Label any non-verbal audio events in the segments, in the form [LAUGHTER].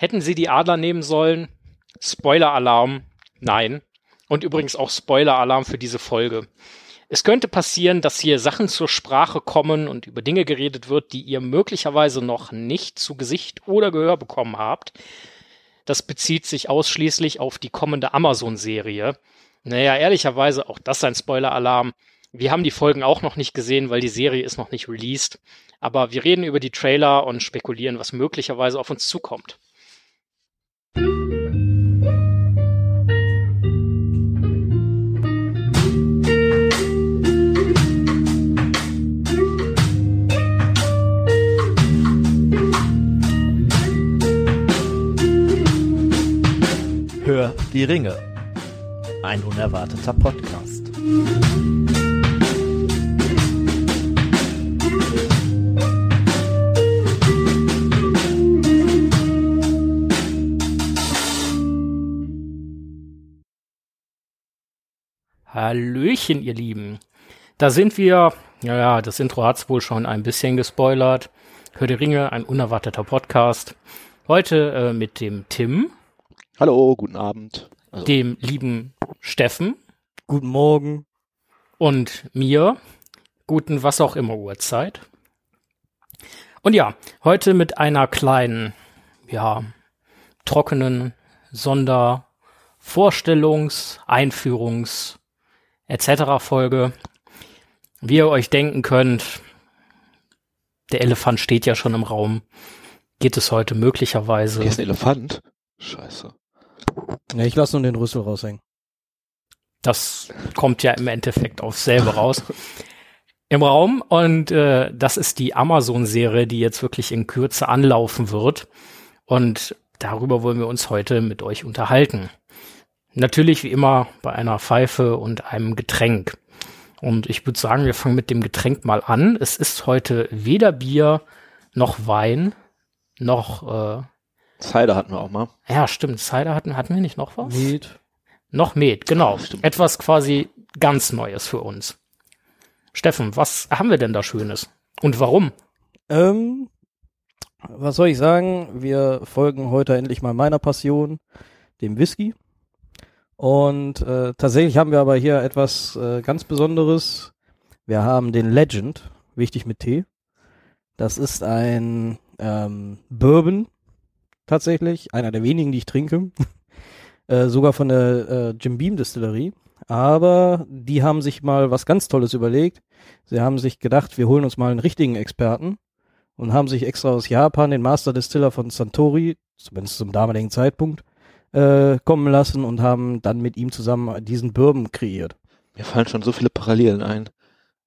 Hätten sie die Adler nehmen sollen? Spoiler-Alarm, nein. Und übrigens auch Spoiler-Alarm für diese Folge. Es könnte passieren, dass hier Sachen zur Sprache kommen und über Dinge geredet wird, die ihr möglicherweise noch nicht zu Gesicht oder Gehör bekommen habt. Das bezieht sich ausschließlich auf die kommende Amazon-Serie. Naja, ehrlicherweise, auch das ein Spoiler-Alarm. Wir haben die Folgen auch noch nicht gesehen, weil die Serie ist noch nicht released. Aber wir reden über die Trailer und spekulieren, was möglicherweise auf uns zukommt. Hör die Ringe. Ein unerwarteter Podcast. Hallöchen, ihr Lieben. Da sind wir. Ja, das Intro hat's wohl schon ein bisschen gespoilert. Hör die Ringe, ein unerwarteter Podcast. Heute äh, mit dem Tim. Hallo, guten Abend. Also. Dem lieben Steffen. Guten Morgen. Und mir. Guten was auch immer Uhrzeit. Und ja, heute mit einer kleinen, ja, trockenen Sonder Vorstellungs-, Einführungs- etc. Folge. Wie ihr euch denken könnt, der Elefant steht ja schon im Raum. Geht es heute möglicherweise. Hier ist ein Elefant? Scheiße. Ja, ich lasse nur den Rüssel raushängen. Das kommt ja im Endeffekt aufs selbe raus. Im Raum und äh, das ist die Amazon-Serie, die jetzt wirklich in Kürze anlaufen wird. Und darüber wollen wir uns heute mit euch unterhalten. Natürlich wie immer bei einer Pfeife und einem Getränk. Und ich würde sagen, wir fangen mit dem Getränk mal an. Es ist heute weder Bier noch Wein noch äh, Cider hatten wir auch mal. Ja, stimmt. Cider hatten, hatten wir nicht noch was? Met. Noch Met, genau. Ja, Etwas quasi ganz Neues für uns. Steffen, was haben wir denn da Schönes? Und warum? Ähm, was soll ich sagen? Wir folgen heute endlich mal meiner Passion, dem Whisky. Und äh, tatsächlich haben wir aber hier etwas äh, ganz Besonderes. Wir haben den Legend, wichtig mit T. Das ist ein ähm, Bourbon tatsächlich, einer der wenigen, die ich trinke. [LAUGHS] äh, sogar von der äh, Jim Beam Distillerie. Aber die haben sich mal was ganz Tolles überlegt. Sie haben sich gedacht, wir holen uns mal einen richtigen Experten und haben sich extra aus Japan den Master Distiller von Santori, zumindest zum damaligen Zeitpunkt, äh, kommen lassen und haben dann mit ihm zusammen diesen Bourbon kreiert. Mir fallen schon so viele Parallelen ein.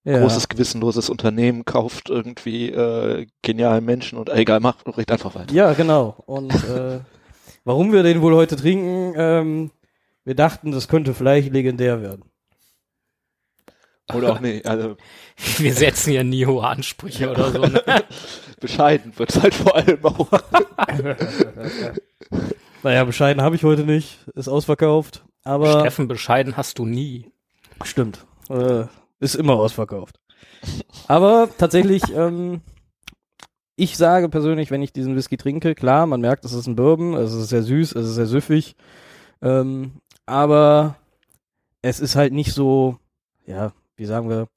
Ja. Großes, gewissenloses Unternehmen kauft irgendwie äh, geniale Menschen und egal, macht recht einfach weiter. Ja, genau. Und äh, [LAUGHS] warum wir den wohl heute trinken, ähm, wir dachten, das könnte vielleicht legendär werden. Oder auch nicht. Also. [LAUGHS] Wir setzen ja nie hohe Ansprüche oder so. Ne? [LAUGHS] Bescheiden wird halt vor allem auch. naja, bescheiden habe ich heute nicht. Ist ausverkauft. Aber. Steffen, bescheiden hast du nie. Stimmt. Äh, ist immer ausverkauft. Aber tatsächlich, [LAUGHS] ähm, ich sage persönlich, wenn ich diesen Whisky trinke, klar, man merkt, es ist ein Bourbon, es ist sehr süß, es ist sehr süffig. Ähm, aber es ist halt nicht so, ja, wie sagen wir,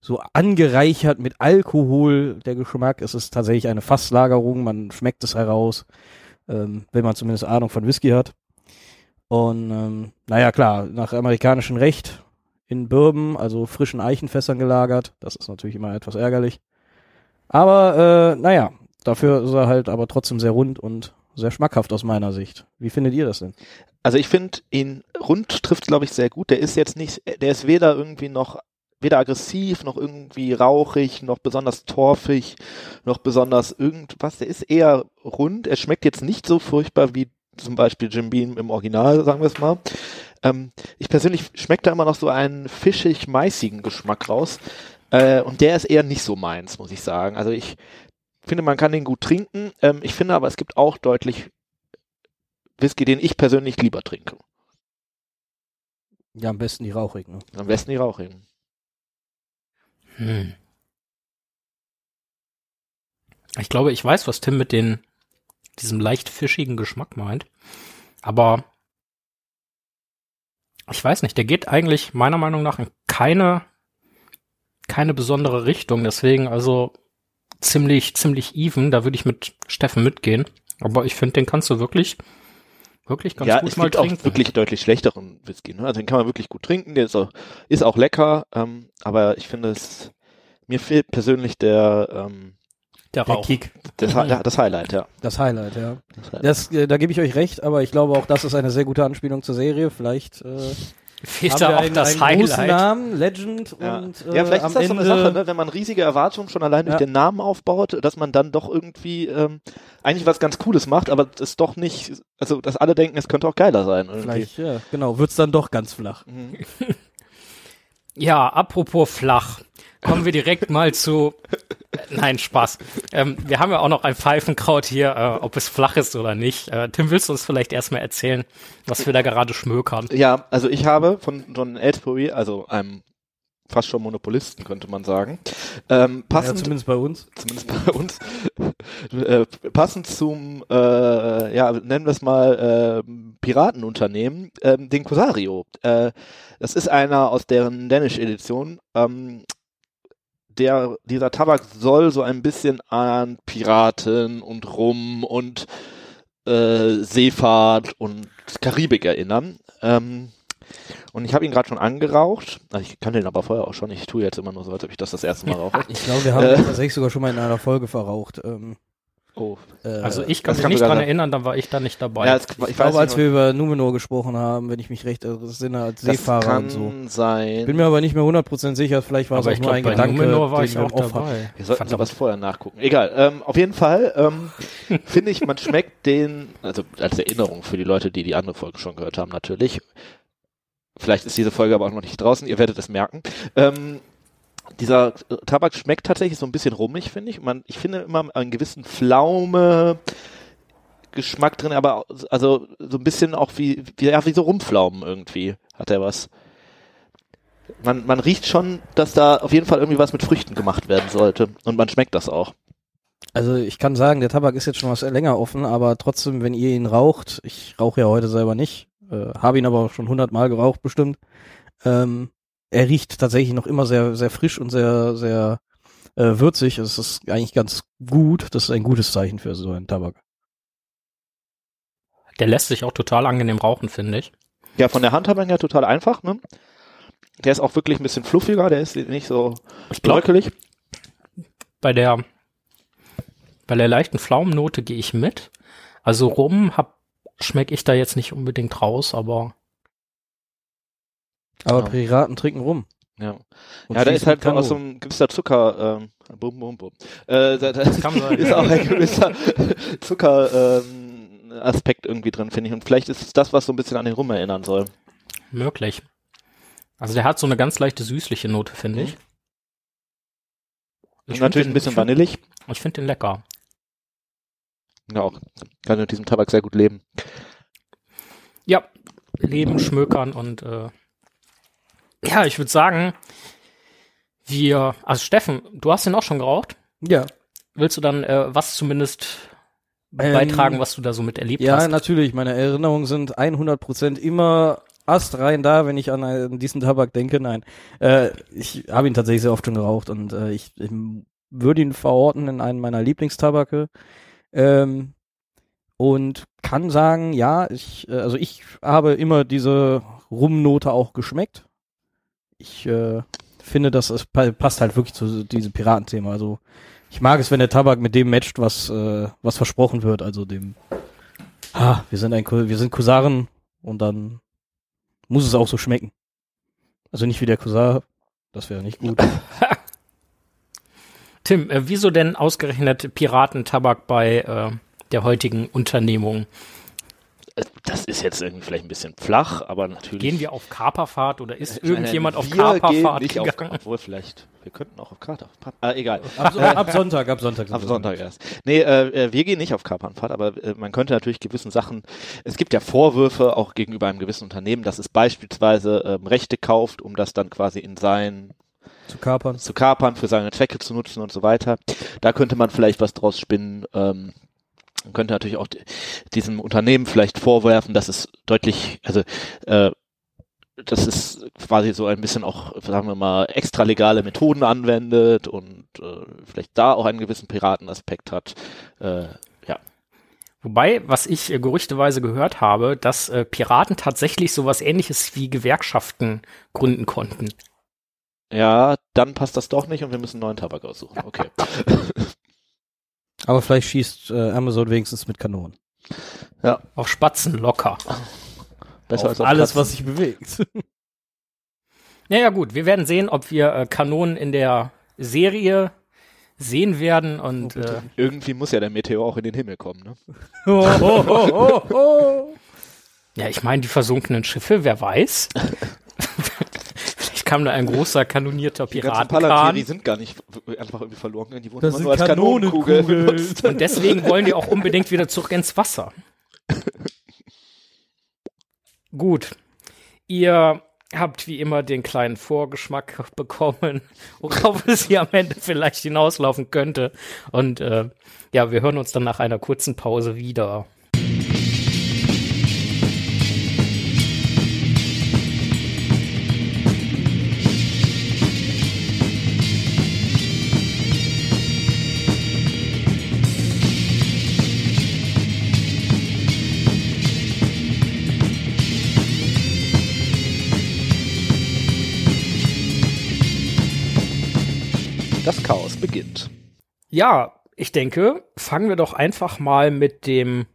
so angereichert mit Alkohol, der Geschmack. Es ist tatsächlich eine Fasslagerung, man schmeckt es heraus ähm, wenn man zumindest Ahnung von Whisky hat. Und ähm, naja, klar, nach amerikanischem Recht in Bourbon, also frischen Eichenfässern gelagert. Das ist natürlich immer etwas ärgerlich. Aber äh, naja, dafür ist er halt aber trotzdem sehr rund und sehr schmackhaft aus meiner Sicht. Wie findet ihr das denn? Also ich finde ihn rund trifft, glaube ich, sehr gut. Der ist jetzt nicht, der ist weder irgendwie noch weder aggressiv noch irgendwie rauchig, noch besonders torfig, noch besonders irgendwas. Der ist eher rund. Er schmeckt jetzt nicht so furchtbar wie zum Beispiel Jim Beam im Original, sagen wir es mal. Ähm, ich persönlich schmeckt da immer noch so einen fischig-meißigen Geschmack raus. Äh, und der ist eher nicht so meins, muss ich sagen. Also ich finde, man kann den gut trinken. Ähm, ich finde aber, es gibt auch deutlich Whisky, den ich persönlich lieber trinke. Ja, am besten die rauchigen. Ne? Am besten die rauchigen. Hm. Ich glaube, ich weiß, was Tim mit den diesem leicht fischigen Geschmack meint. Aber ich weiß nicht, der geht eigentlich meiner Meinung nach in keine, keine besondere Richtung. Deswegen also ziemlich, ziemlich even. Da würde ich mit Steffen mitgehen. Aber ich finde, den kannst du wirklich, wirklich ganz ja, gut es mal gibt trinken. auch wirklich deutlich schlechteren Whisky. Ne? Also den kann man wirklich gut trinken, der ist auch, ist auch lecker, ähm, aber ich finde es, mir fehlt persönlich der, ähm, der Der Rauch. Kick. das, das Highlight, ja. Das Highlight, ja. Das Highlight. Das, äh, da gebe ich euch recht, aber ich glaube auch, das ist eine sehr gute Anspielung zur Serie. Vielleicht äh, Fehlt haben da auch einen, das einen großen Highlight. Namen, Legend Ja. und äh, ja, vielleicht ist das so Ende, eine Sache, ne? wenn man riesige Erwartungen schon allein durch Ja. den Namen aufbaut, dass man dann doch irgendwie ähm, eigentlich was ganz Cooles macht, aber das doch nicht, also dass alle denken, es könnte auch geiler sein. Irgendwie. Vielleicht, ja, genau, wird's dann doch ganz flach. Mhm. [LAUGHS] Ja, apropos flach. Kommen wir direkt mal zu. Nein, Spaß. Ähm, wir haben ja auch noch ein Pfeifenkraut hier, äh, ob es flach ist oder nicht. Äh, Tim, willst du uns vielleicht erstmal erzählen, was wir da gerade schmökern? Ja, also ich habe von John Aylesbury, also einem fast schon Monopolisten, könnte man sagen, ähm, Ja, passend, zumindest bei uns. zumindest bei uns, [LAUGHS] äh, passend zum, äh, ja, nennen wir es mal, äh, Piratenunternehmen, ähm, den Cosario. Äh, das ist einer aus deren Danish-Edition. Ähm, der, dieser Tabak soll so ein bisschen an Piraten und Rum und äh, Seefahrt und Karibik erinnern. Ähm, und ich habe ihn gerade schon angeraucht. Also ich kannte ihn aber vorher auch schon. Ich tue jetzt immer nur so, als ob ich das das erste Mal rauche. Ich glaube, wir haben Äh. tatsächlich sogar schon mal in einer Folge verraucht. Ähm, Oh. äh, Also ich kann das mich nicht dran sein. erinnern, dann war ich da nicht dabei. Ja, es, ich, ich, glaube, als nicht, wir über Numenor gesprochen haben, wenn ich mich recht entsinne, als das Seefahrer kann und so. sein. Bin mir aber nicht mehr 100% sicher, vielleicht war aber es auch nur glaube, ein bei Gedanke, Numenor war ich wir auch dabei. Wir sollten sowas vorher nachgucken. Egal. Ähm, auf jeden Fall ähm, [LAUGHS] finde ich, man schmeckt den, also als Erinnerung für die Leute, die die andere Folge schon gehört haben, natürlich. Vielleicht ist diese Folge aber auch noch nicht draußen. Ihr werdet es merken. Ähm, dieser Tabak schmeckt tatsächlich so ein bisschen rummig, finde ich. Man, ich finde immer einen gewissen Pflaume. Geschmack drin, aber also so ein bisschen auch wie, wie, ja, wie so Rumpflaumen irgendwie hat er was. Man, man riecht schon, dass da auf jeden Fall irgendwie was mit Früchten gemacht werden sollte. Und man schmeckt das auch. Also ich kann sagen, der Tabak ist jetzt schon was länger offen, aber trotzdem, wenn ihr ihn raucht, ich rauche ja heute selber nicht, äh, habe ihn aber auch schon hundertmal geraucht bestimmt, ähm, er riecht tatsächlich noch immer sehr, sehr frisch und sehr, sehr äh, würzig. Es ist eigentlich ganz gut. Das ist ein gutes Zeichen für so einen Tabak. Der lässt sich auch total angenehm rauchen, finde ich. Ja, von der Handhabung her total einfach, ne? Der ist auch wirklich ein bisschen fluffiger, der ist nicht so Ich glaube, bröckelig. bei der, bei der leichten Pflaumennote gehe ich mit. Also rum hab, schmecke ich da jetzt nicht unbedingt raus, aber Aber Ja. Piraten trinken rum. Ja, Und ja da ist halt aus so einem gewisser Zucker, ähm, bum, bum, bum. Äh, da, da kann sein. [LAUGHS] ist auch ein gewisser Zucker, ähm, Aspekt irgendwie drin, finde ich. Und vielleicht ist es das, was so ein bisschen an den Rum erinnern soll. möglich. Also der hat so eine ganz leichte süßliche Note, finde ich. Und Ich natürlich find ein bisschen ich find, vanillig. Ich finde den lecker. Ja, auch. Kann mit diesem Tabak sehr gut leben. Ja, leben, schmökern und äh, ja, ich würde sagen, wir, also Steffen, du hast den auch schon geraucht. Ja. Willst du dann äh, was zumindest Ähm, beitragen, was du da so mit erlebt Ja, hast? natürlich. Meine Erinnerungen sind 100% immer astrein da, wenn ich an, einen- diesen Tabak denke. Nein, äh, ich habe ihn tatsächlich sehr oft schon geraucht und äh, ich, ich würde ihn verorten in einen meiner Lieblingstabake. Ähm, und kann sagen, ja, ich, äh, also ich habe immer diese Rumnote auch geschmeckt. Ich äh, finde, dass es pa- passt halt wirklich zu diesem Piratenthema. Also ich mag es, wenn der Tabak mit dem matcht, was, äh, was versprochen wird, also dem ah, wir sind ein wir sind Kusaren und dann muss es auch so schmecken. Also nicht wie der Kusar, das wäre nicht gut. [LAUGHS] Tim, äh, wieso denn ausgerechnet Piratentabak bei äh, der heutigen Unternehmung? Äh, Das ist jetzt irgendwie vielleicht ein bisschen flach, aber natürlich. Gehen wir auf Kaperfahrt oder ist meine, irgendjemand auf Kaperfahrt nicht auf, gegangen? Obwohl vielleicht, wir könnten auch auf Kaperfahrt. Ah, egal. ab, ab Sonntag, ab Sonntag. Ab wir Sonntag erst. Nee, äh, äh, wir gehen nicht auf Kapernfahrt, aber äh, man könnte natürlich gewissen Sachen, es gibt ja Vorwürfe auch gegenüber einem gewissen Unternehmen, dass es beispielsweise ähm, Rechte kauft, um das dann quasi in sein Zu kapern. zu kapern, für seine Zwecke zu nutzen und so weiter. Da könnte man vielleicht was draus spinnen. Ähm, Man könnte natürlich auch diesem Unternehmen vielleicht vorwerfen, dass es deutlich, also äh, das ist quasi so ein bisschen auch, sagen wir mal, extralegale Methoden anwendet und äh, vielleicht da auch einen gewissen Piratenaspekt hat. Äh, ja. Wobei, was ich äh, gerüchteweise gehört habe, dass äh, Piraten tatsächlich sowas ähnliches wie Gewerkschaften gründen konnten. Ja, dann passt das doch nicht und wir müssen einen neuen Tabak aussuchen. Okay. [LAUGHS] Aber vielleicht schießt äh, Amazon wenigstens mit Kanonen. Ja. Auf Spatzen locker. Besser auf als auf alles, Katzen. was sich bewegt. [LAUGHS] Naja, gut, wir werden sehen, ob wir äh, Kanonen in der Serie sehen werden und oh, äh, irgendwie muss ja der Meteor auch in den Himmel kommen, ne? [LAUGHS] oh, oh, oh, oh, oh. [LAUGHS] Ja, ich meine, die versunkenen Schiffe, wer weiß. Kam da ein großer kanonierter Piratenkahn. Die sind gar nicht einfach irgendwie verloren gegangen, die wurden das immer nur als Kanonenkugel benutzt. Und deswegen wollen die auch unbedingt wieder zurück ins Wasser. [LAUGHS] Gut. Ihr habt wie immer den kleinen Vorgeschmack bekommen, worauf es hier am Ende vielleicht hinauslaufen könnte. Und äh, ja, wir hören uns dann nach einer kurzen Pause wieder. Ja, ich denke, fangen wir doch einfach mal mit dem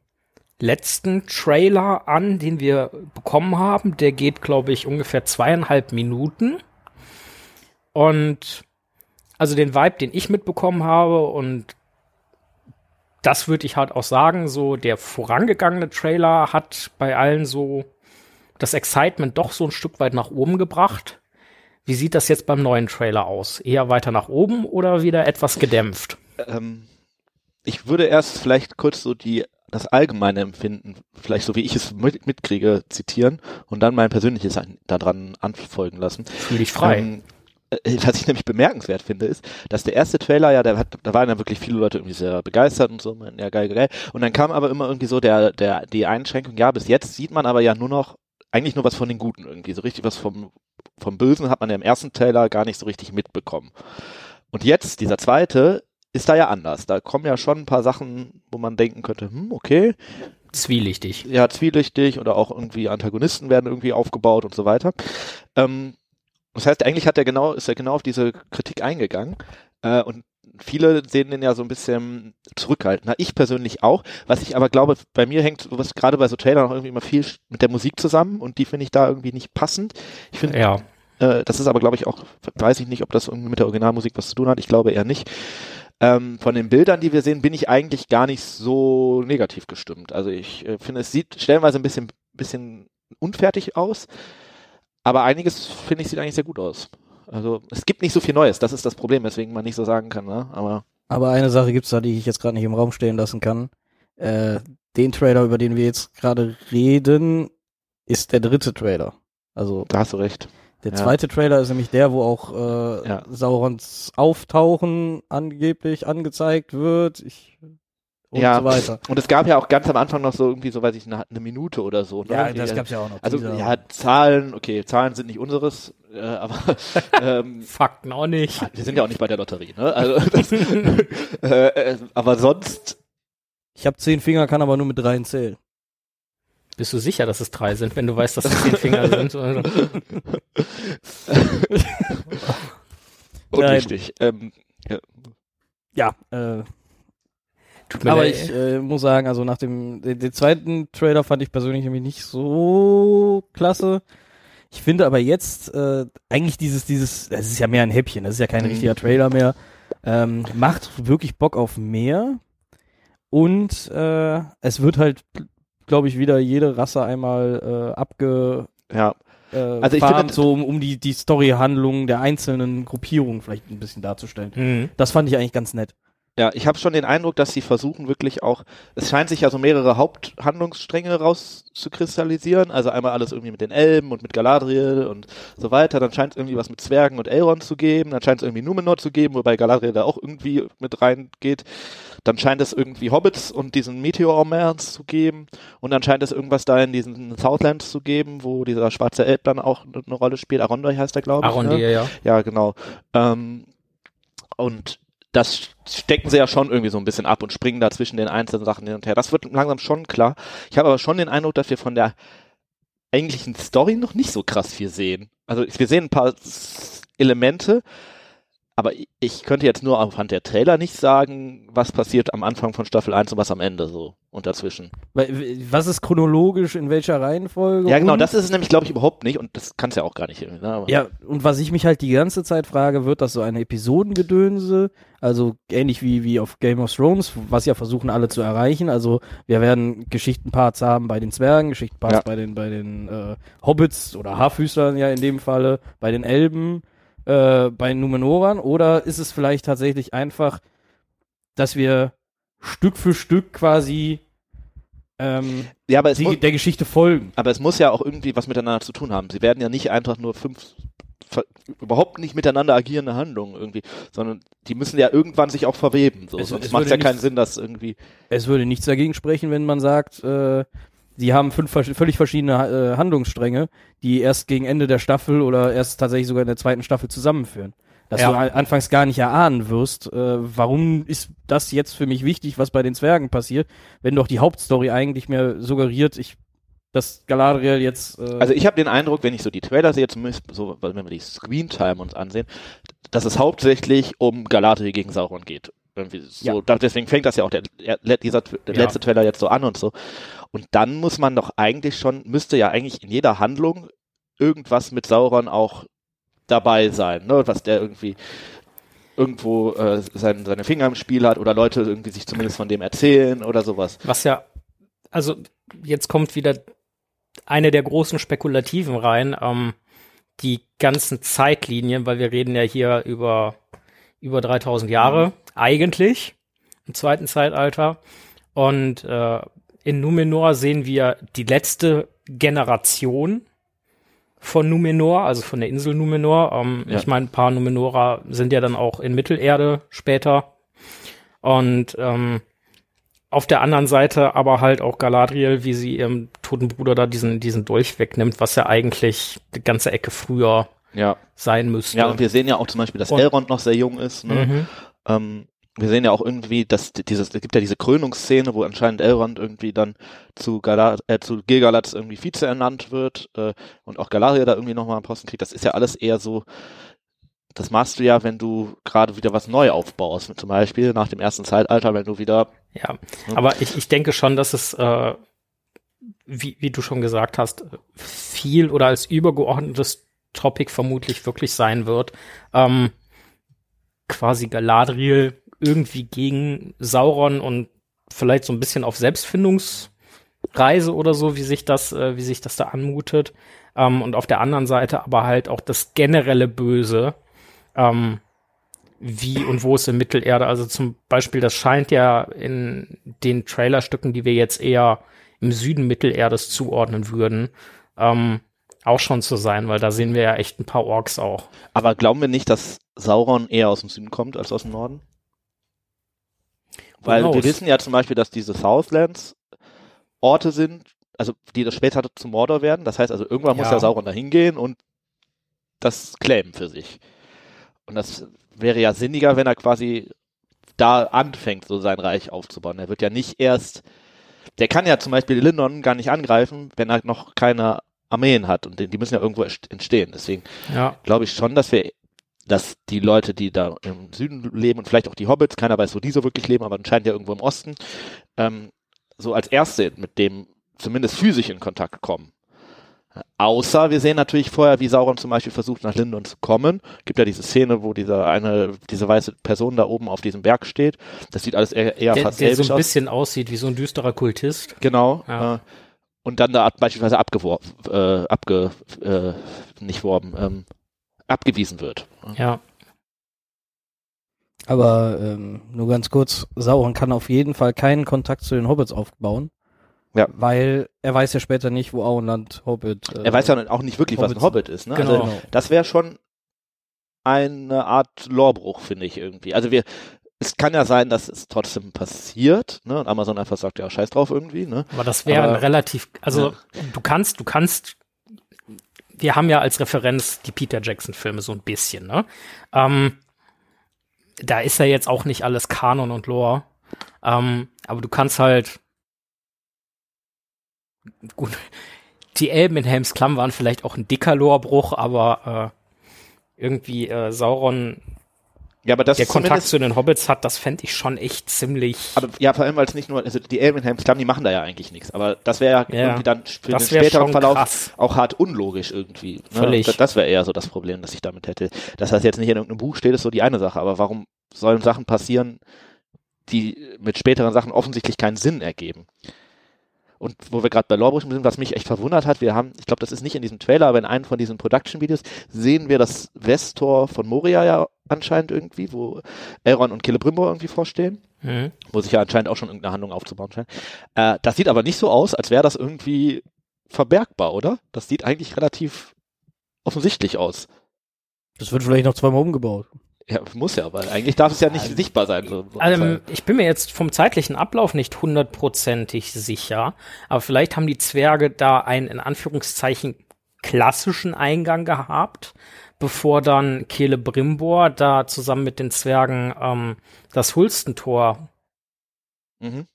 letzten Trailer an, den wir bekommen haben. Der geht, glaube ich, ungefähr zweieinhalb Minuten. Und also den Vibe, den ich mitbekommen habe, und das würde ich halt auch sagen, so der vorangegangene Trailer hat bei allen so das Excitement doch so ein Stück weit nach oben gebracht. Wie sieht das jetzt beim neuen Trailer aus? Eher weiter nach oben oder wieder etwas gedämpft? Ähm, ich würde erst vielleicht kurz so die das allgemeine Empfinden, vielleicht so wie ich es mit, mitkriege, zitieren und dann mein persönliches daran anfolgen lassen. Fühl dich frei. Ähm, äh, was ich nämlich bemerkenswert finde, ist, dass der erste Trailer ja, der hat, da waren ja wirklich viele Leute irgendwie sehr begeistert und so, ja geil, geil. Und dann kam aber immer irgendwie so der, der, die Einschränkung, ja, bis jetzt sieht man aber ja nur noch, eigentlich nur was von den Guten irgendwie, so richtig was vom, vom Bösen hat man ja im ersten Trailer gar nicht so richtig mitbekommen. Und jetzt, dieser zweite, ist da ja anders. Da kommen ja schon ein paar Sachen, wo man denken könnte, hm, okay. Zwielichtig. Ja, zwielichtig oder auch irgendwie Antagonisten werden irgendwie aufgebaut und so weiter. Ähm, das heißt, eigentlich hat er genau, ist er genau auf diese Kritik eingegangen. Äh, und viele sehen den ja so ein bisschen zurückhaltender. Ich persönlich auch. Was ich aber glaube, bei mir hängt was gerade bei so Trailern auch irgendwie immer viel mit der Musik zusammen und die finde ich da irgendwie nicht passend. Ich finde, ja. äh, das ist aber glaube ich auch, weiß ich nicht, ob das irgendwie mit der Originalmusik was zu tun hat. Ich glaube eher nicht. Ähm, von den Bildern, die wir sehen, bin ich eigentlich gar nicht so negativ gestimmt. Also ich äh, finde, es sieht stellenweise ein bisschen, bisschen unfertig aus, aber einiges finde ich sieht eigentlich sehr gut aus. Also es gibt nicht so viel Neues, das ist das Problem, weswegen man nicht so sagen kann, ne? Aber. Aber eine Sache gibt's da, die ich jetzt gerade nicht im Raum stehen lassen kann. Äh, den Trailer, über den wir jetzt gerade reden, ist der dritte Trailer. Also. Da hast du recht. Der zweite ja. Trailer ist nämlich der, wo auch äh, ja. Saurons Auftauchen angeblich angezeigt wird. Ich und ja, so weiter. Und es gab ja auch ganz am Anfang noch so irgendwie, so weiß ich, eine, eine Minute oder so. Ne? Ja, das gab's ja auch noch. Also ja, Zahlen, okay, Zahlen sind nicht unseres, äh, aber [LAUGHS] ähm, Fakten auch nicht. Wir sind ja auch nicht bei der Lotterie, ne? Also das, [LAUGHS] äh, äh, aber sonst. Ich habe zehn Finger, kann aber nur mit dreien zählen. Bist du sicher, dass es drei sind, wenn du weißt, dass es zehn Finger [LAUGHS] sind? Oder? Unrichtig. [LAUGHS] Ähm, ja, ja äh, Tut mir Aber leid. ich äh, muss sagen, also nach dem den, den, zweiten Trailer fand ich persönlich nämlich nicht so klasse. Ich finde aber jetzt äh, eigentlich dieses dieses, das ist ja mehr ein Häppchen, das ist ja kein mhm. richtiger Trailer mehr, ähm, macht wirklich Bock auf mehr und äh, es wird halt, glaube ich, wieder jede Rasse einmal äh, abge ja. Äh, also ich finde, so um, um die die Storyhandlung der einzelnen Gruppierungen vielleicht ein bisschen darzustellen. Mhm. Das fand ich eigentlich ganz nett. Ja, ich habe schon den Eindruck, dass sie versuchen wirklich auch, es scheint sich ja so mehrere Haupthandlungsstränge rauszukristallisieren, also einmal alles irgendwie mit den Elben und mit Galadriel und so weiter, dann scheint es irgendwie was mit Zwergen und Elrond zu geben, dann scheint es irgendwie Numenor zu geben, wobei Galadriel da auch irgendwie mit reingeht. Dann scheint es irgendwie Hobbits und diesen Meteor-Mans zu geben. Und dann scheint es irgendwas da in diesen Southlands zu geben, wo dieser schwarze Elb dann auch eine Rolle spielt. Arondoi heißt er, glaube ich. Arondoi, ne? ja. Ja, genau. Ähm, und das stecken sie ja schon irgendwie so ein bisschen ab und springen da zwischen den einzelnen Sachen hin und her. Das wird langsam schon klar. Ich habe aber schon den Eindruck, dass wir von der eigentlichen Story noch nicht so krass viel sehen. Also wir sehen ein paar Elemente, aber ich könnte jetzt nur anhand der Trailer nicht sagen, was passiert am Anfang von Staffel 1 und was am Ende so und dazwischen. Was ist chronologisch in welcher Reihenfolge? Ja, genau, das ist es nämlich, glaube ich, überhaupt nicht und das kann es ja auch gar nicht. Ne? Ja, und was ich mich halt die ganze Zeit frage, wird das so eine Episodengedönse, also ähnlich wie, wie auf Game of Thrones, was ja versuchen alle zu erreichen. Also wir werden Geschichtenparts haben bei den Zwergen, Geschichtenparts Ja. bei den, bei den äh, Hobbits oder Haarfüßlern ja in dem Falle, bei den Elben, äh, bei Numenoran, oder ist es vielleicht tatsächlich einfach, dass wir Stück für Stück quasi ähm, ja, aber es, muss, die, der Geschichte folgen? aber es muss ja auch irgendwie was miteinander zu tun haben. Sie werden ja nicht einfach nur fünf überhaupt nicht miteinander agierende Handlungen irgendwie, sondern die müssen ja irgendwann sich auch verweben. So. Es- Sonst es macht ja keinen nicht- Sinn, dass irgendwie Es würde nichts dagegen sprechen, wenn man sagt, äh, die haben fünf völlig verschiedene äh, Handlungsstränge, die erst gegen Ende der Staffel oder erst tatsächlich sogar in der zweiten Staffel zusammenführen. Dass Ja. du anfangs gar nicht erahnen wirst, äh, warum ist das jetzt für mich wichtig, was bei den Zwergen passiert, wenn doch die Hauptstory eigentlich mir suggeriert, ich, dass Galadriel jetzt. Äh, Also ich habe den Eindruck, wenn ich so die Trailer sehe, zumindest so, wenn wir die Screentime uns ansehen, dass es hauptsächlich um Galadriel gegen Sauron geht. Irgendwie so, Ja. deswegen fängt das ja auch der, der, dieser, der Ja. letzte Trailer jetzt so an und so. Und dann muss man doch eigentlich schon, müsste ja eigentlich in jeder Handlung irgendwas mit Sauron auch dabei sein, ne? Was der irgendwie irgendwo äh, sein, seine Finger im Spiel hat oder Leute irgendwie sich zumindest von dem erzählen oder sowas. Was ja, also jetzt kommt wieder eine der großen Spekulativen rein, ähm, die ganzen Zeitlinien, weil wir reden ja hier über über 3000 Jahre eigentlich im zweiten Zeitalter und äh, in Numenor sehen wir die letzte Generation von Numenor, also von der Insel Numenor. Ähm, Ja. Ich meine, ein paar Numenorer sind ja dann auch in Mittelerde später. Und ähm, auf der anderen Seite aber halt auch Galadriel, wie sie ihrem toten Bruder da diesen, diesen Dolch wegnimmt, was ja eigentlich die ganze Ecke früher Ja. sein müsste. Ja, und wir sehen ja auch zum Beispiel, dass Und- Elrond noch sehr jung ist. Ne? mhm. Ähm, wir sehen ja auch irgendwie, dass dieses, es gibt ja diese Krönungsszene, wo anscheinend Elrond irgendwie dann zu Galad, äh, zu Gilgalad irgendwie Vize ernannt wird äh, und auch Galadriel da irgendwie nochmal einen Posten kriegt. Das ist ja alles eher so, das machst du ja, wenn du gerade wieder was neu aufbaust. Zum Beispiel nach dem ersten Zeitalter, wenn du wieder Ja, Ja. aber ich, ich denke schon, dass es, äh, wie, wie du schon gesagt hast, viel oder als übergeordnetes Topic vermutlich wirklich sein wird. Ähm, quasi Galadriel irgendwie gegen Sauron und vielleicht so ein bisschen auf Selbstfindungsreise oder so, wie sich das, äh, wie sich das da anmutet. Ähm, und auf der anderen Seite aber halt auch das generelle Böse. Ähm, wie und wo es in Mittelerde, also zum Beispiel, das scheint ja in den Trailerstücken, die wir jetzt eher im Süden Mittelerdes zuordnen würden, ähm, auch schon zu sein, weil da sehen wir ja echt ein paar Orks auch. Aber glauben wir nicht, dass Sauron eher aus dem Süden kommt als aus dem Norden? Weil wir wissen ja zum Beispiel, dass diese Southlands Orte sind, also die das später zu Mordor werden. Das heißt also, irgendwann muss Ja. ja Sauron da hingehen und das claimen für sich. Und das wäre ja sinniger, wenn er quasi da anfängt, so sein Reich aufzubauen. Er wird ja nicht erst, der kann ja zum Beispiel Lindon gar nicht angreifen, wenn er noch keine Armeen hat und die müssen ja irgendwo entstehen. Deswegen Ja, glaube ich schon, dass wir, dass die Leute, die da im Süden leben und vielleicht auch die Hobbits, keiner weiß, wo die so wirklich leben, aber anscheinend ja irgendwo im Osten, ähm, so als Erste mit dem zumindest physisch in Kontakt kommen. Außer wir sehen natürlich vorher, wie Sauron zum Beispiel versucht, nach Lindon zu kommen. Gibt ja diese Szene, wo dieser eine, diese weiße Person da oben auf diesem Berg steht. Das sieht alles eher, eher der, fast der so ein aus. bisschen aussieht wie so ein düsterer Kultist. Genau. Ja. Äh, und dann da beispielsweise abgeworfen, äh, abge, äh, nicht worben, ähm, abgewiesen wird. Ja, Aber ähm, nur ganz kurz, Sauron kann auf jeden Fall keinen Kontakt zu den Hobbits aufbauen. Ja. Weil er weiß ja später nicht, wo Auenland Hobbit. Äh, Er weiß ja auch nicht wirklich, was ein Hobbits- Hobbit ist. Ne? Genau. Also, das wäre schon eine Art Lorbruch, finde ich irgendwie. Also wir, es kann ja sein, dass es trotzdem passiert, ne? Und Amazon einfach sagt, ja, scheiß drauf irgendwie, ne? Aber das wäre ein relativ, also du kannst, du kannst, wir haben ja als Referenz die Peter Jackson-Filme so ein bisschen, ne? Ähm, da ist ja jetzt auch nicht alles Kanon und Lore. Ähm, aber du kannst halt gut, die Elben in Helms Klamm waren vielleicht auch ein dicker Lorebruch, aber äh, irgendwie äh, Sauron, Ja, aber das der Kontakt zu den Hobbits hat, das fände ich schon echt ziemlich. aber ja, vor allem, weil es nicht nur, also die Elbenheims, klar, die machen da ja eigentlich nichts, aber das wäre ja, Ja. irgendwie dann für den späteren Verlauf krass. auch hart unlogisch irgendwie. Ne? Völlig. Das, das wäre eher so das Problem, das ich damit hätte. Dass das jetzt nicht in irgendeinem Buch steht, ist so die eine Sache, aber warum sollen Sachen passieren, die mit späteren Sachen offensichtlich keinen Sinn ergeben? Und wo wir gerade bei Lorbrüchen sind, was mich echt verwundert hat, wir haben, ich glaube, das ist nicht in diesem Trailer, aber in einem von diesen Production-Videos sehen wir das Westtor von Moria ja anscheinend irgendwie, wo Elrond und Celebrimbor irgendwie vorstehen Hm. wo sich ja anscheinend auch schon irgendeine Handlung aufzubauen scheint. Äh, das sieht aber nicht so aus, als wäre das irgendwie verbergbar, oder? Das sieht eigentlich relativ offensichtlich aus. Das wird vielleicht noch zweimal umgebaut. Ja, muss ja, weil eigentlich darf es ja nicht sichtbar sein. So, so Ähm, ich bin mir jetzt vom zeitlichen Ablauf nicht hundertprozentig sicher, aber vielleicht haben die Zwerge da einen in Anführungszeichen klassischen Eingang gehabt, bevor dann Celebrimbor da zusammen mit den Zwergen ähm, das Hulstentor. mhm.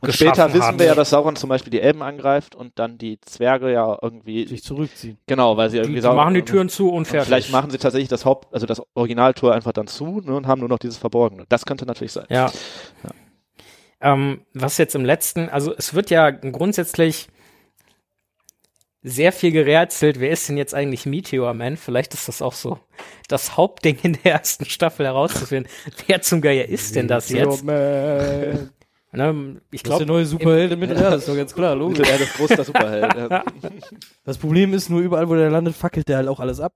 Und später wissen haben. wir ja, dass Sauron zum Beispiel die Elben angreift und dann die Zwerge ja irgendwie, Sich zurückziehen. genau, weil sie Die, irgendwie die Sauron- machen die Türen zu und und fertig. vielleicht machen sie tatsächlich das Haupt, also das Originaltor einfach dann zu ne, und haben nur noch dieses Verborgene. Das könnte natürlich sein. Ja. Ähm, was jetzt im letzten, also es wird ja grundsätzlich sehr viel gerätselt, wer ist denn jetzt eigentlich Meteor Man? Vielleicht ist das auch so das Hauptding in der ersten Staffel herauszufinden. wer zum Geier ist denn das jetzt? Man. Ne, ich Das ist der glaube, neue Superheld in [LAUGHS] Mittelerde, ist doch ganz klar, logisch. Mittelerde ist groß, der Superheld. ja. [LAUGHS] Das Problem ist nur, überall, wo der landet, fackelt der halt auch alles ab.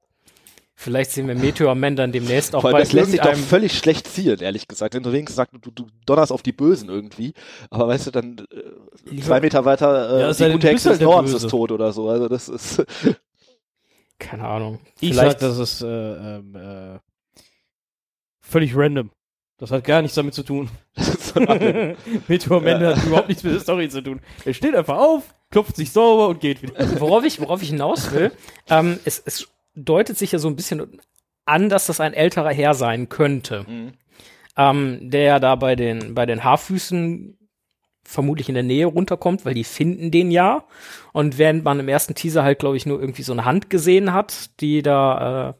vielleicht sehen wir Meteor Man dann demnächst auch Vor allem, bei das lässt sich doch völlig schlecht zielen, ehrlich gesagt. Wenn du wenigstens sagst, du, du donnerst auf die Bösen irgendwie, aber weißt du, dann äh, zwei Meter weiter, äh, Ja, die gute Hexe halt des der Nordens ist tot oder so. Also das ist keine Ahnung. Ich Vielleicht sag, das ist äh, ähm, äh, völlig random. Das hat gar nichts damit zu tun. [LAUGHS] das ist so ein Meteor Man hat überhaupt nichts mit der Story zu tun. Er steht einfach auf, klopft sich sauber und geht wieder. worauf ich, worauf ich hinaus will, ähm, es, es deutet sich ja so ein bisschen an, dass das ein älterer Herr sein könnte, Mhm. ähm, der ja da bei den, bei den Haarfüßen vermutlich in der Nähe runterkommt, weil die finden den ja. Und während man im ersten Teaser halt, glaube ich, nur irgendwie so eine Hand gesehen hat, die da äh,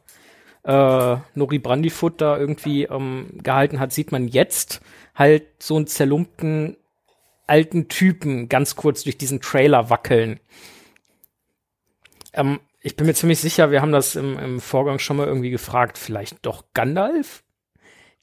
äh, Nori Brandyfoot da irgendwie ähm, gehalten hat, sieht man jetzt halt so einen zerlumpten alten Typen ganz kurz durch diesen Trailer wackeln. Ähm, ich bin mir ziemlich sicher, wir haben das im, im Vorgang schon mal irgendwie gefragt, vielleicht doch Gandalf?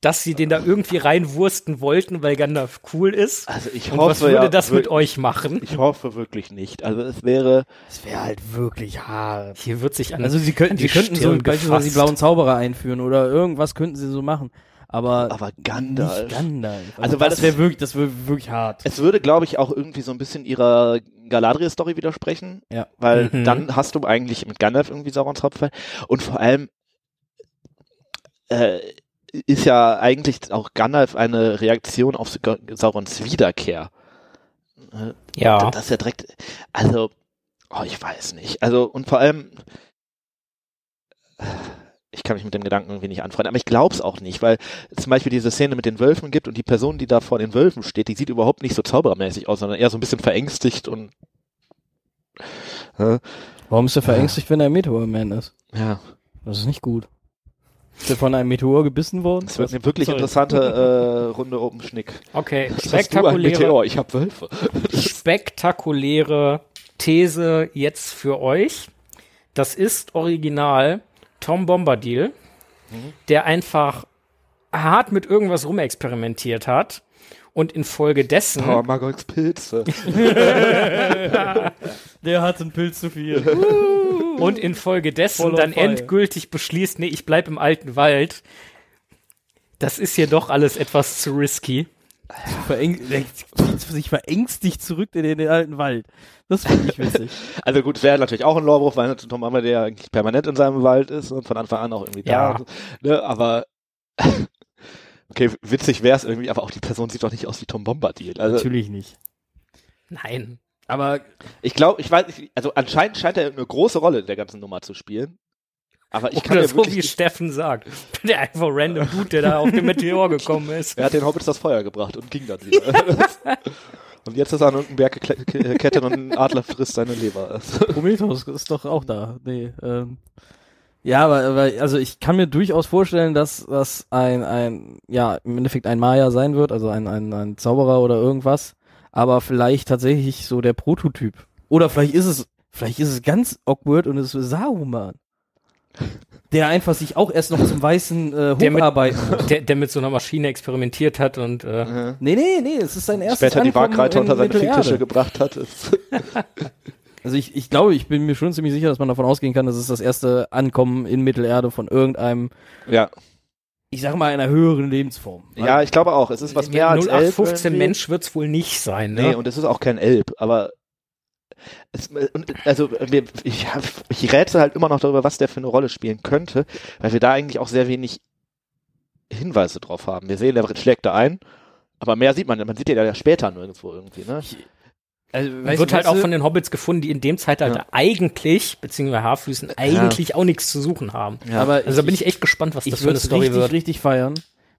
Dass sie den da irgendwie reinwursten wollten, weil Gandalf cool ist. Also ich Und hoffe was würde ja, das mit wir- euch machen? Ich hoffe wirklich nicht. Also es wäre, Das wäre halt wirklich hart. Hier wird sich an Also sie könnten, sie könnten so beispielsweise die blauen Zauberer einführen oder irgendwas könnten sie so machen. Aber, aber Gandalf. nicht Gandalf. Also, Also, weil das das- wäre wirklich, das wäre wirklich hart. Es würde, glaube ich, auch irgendwie so ein bisschen ihrer Galadriel-Story widersprechen, Ja. weil Mhm. dann hast du eigentlich mit Gandalf irgendwie Saurons Hauptfall und vor allem äh, ist ja eigentlich auch Gandalf eine Reaktion auf Saurons Wiederkehr. Ja. Das ist ja direkt, also, oh, ich weiß nicht. Also, und vor allem, ich kann mich mit dem Gedanken irgendwie nicht anfreunden, aber ich glaube es auch nicht, weil zum Beispiel diese Szene mit den Wölfen gibt und die Person, die da vor den Wölfen steht, die sieht überhaupt nicht so zauberermäßig aus, sondern eher so ein bisschen verängstigt und äh, Warum ist er verängstigt, wenn er ein Meteor-Man ist? ja, Das ist nicht gut. Ist er von einem Meteor gebissen worden? es wird eine wirklich Sorry. interessante äh, Runde Open Schnick. Okay, spektakuläre, Meteor? Ich hab Wölfe. spektakuläre These jetzt für euch. Das ist original Tom Bombadil, Mhm. der einfach hart mit irgendwas rumexperimentiert hat und infolgedessen Oh, Magolks Pilze. [LAUGHS] Der hat einen Pilz zu viel. Und infolgedessen Voll dann endgültig beschließt, nee, ich bleib im alten Wald. Das ist hier doch alles etwas zu risky. Zieht sich verängstigt zurück in den, alten Wald. Das finde ich witzig. [LAUGHS] Also gut, wäre natürlich auch ein Lorbruch, weil Tom Hammer der eigentlich permanent in seinem Wald ist und von Anfang an auch irgendwie Ja. da. Ne? Aber [LAUGHS] Okay, witzig wär's irgendwie, aber auch die Person sieht doch nicht aus wie Tom Bombadil. Also Natürlich nicht. Nein. Aber ich glaube, ich weiß nicht, also anscheinend scheint er eine große Rolle in der ganzen Nummer zu spielen. Aber ich kann so wirklich wie Steffen sagt. [LAUGHS] Der einfach random Dude, der da auf den Meteor gekommen ist. er hat den Hobbits das Feuer gebracht und ging dann wieder. [LAUGHS] und jetzt ist er an irgendeinem Berg geklettert und ein Adler frisst seine Leber. [LAUGHS] Prometheus ist doch auch da. Nee, ähm, ja, aber, aber also ich kann mir durchaus vorstellen, dass das ein, ein, ja, im Endeffekt ein Maya sein wird, also ein, ein, ein Zauberer oder irgendwas, aber vielleicht tatsächlich so der Prototyp. Oder vielleicht ist es, vielleicht ist es ganz awkward und es ist Saruman. Der einfach sich auch erst noch zum Weißen äh, Der mit-. [LAUGHS] Der, der mit so einer Maschine experimentiert hat und äh. Nee, nee, nee, es ist sein erstes Später die Ankommen Waagreiter in unter seine. Fingtische gebracht hat. [LAUGHS] [LAUGHS] Also ich, ich glaube, ich bin mir schon ziemlich sicher, dass man davon ausgehen kann, dass es das erste Ankommen in Mittelerde von irgendeinem, ja. Ich sag mal, einer höheren Lebensform. ja, ich glaube auch. Es ist was mehr als Elb 0815 irgendwie. Mensch wird's wohl nicht sein, ne? Nee, und es ist auch kein Elb, aber es, also ich, ich rätsel halt immer noch darüber, was der für eine Rolle spielen könnte, weil wir da eigentlich auch sehr wenig Hinweise drauf haben. Wir sehen, der schlägt da ein, aber mehr sieht man, man sieht ja später nirgendwo irgendwie, ne? Also, wird halt auch von den Hobbits gefunden, die in dem Zeitalter Ja. eigentlich, beziehungsweise Haarfüßen, eigentlich auch nichts zu suchen haben. aber Also da bin ich echt gespannt, was ich das für eine würde Story richtig, wird. richtig feiern,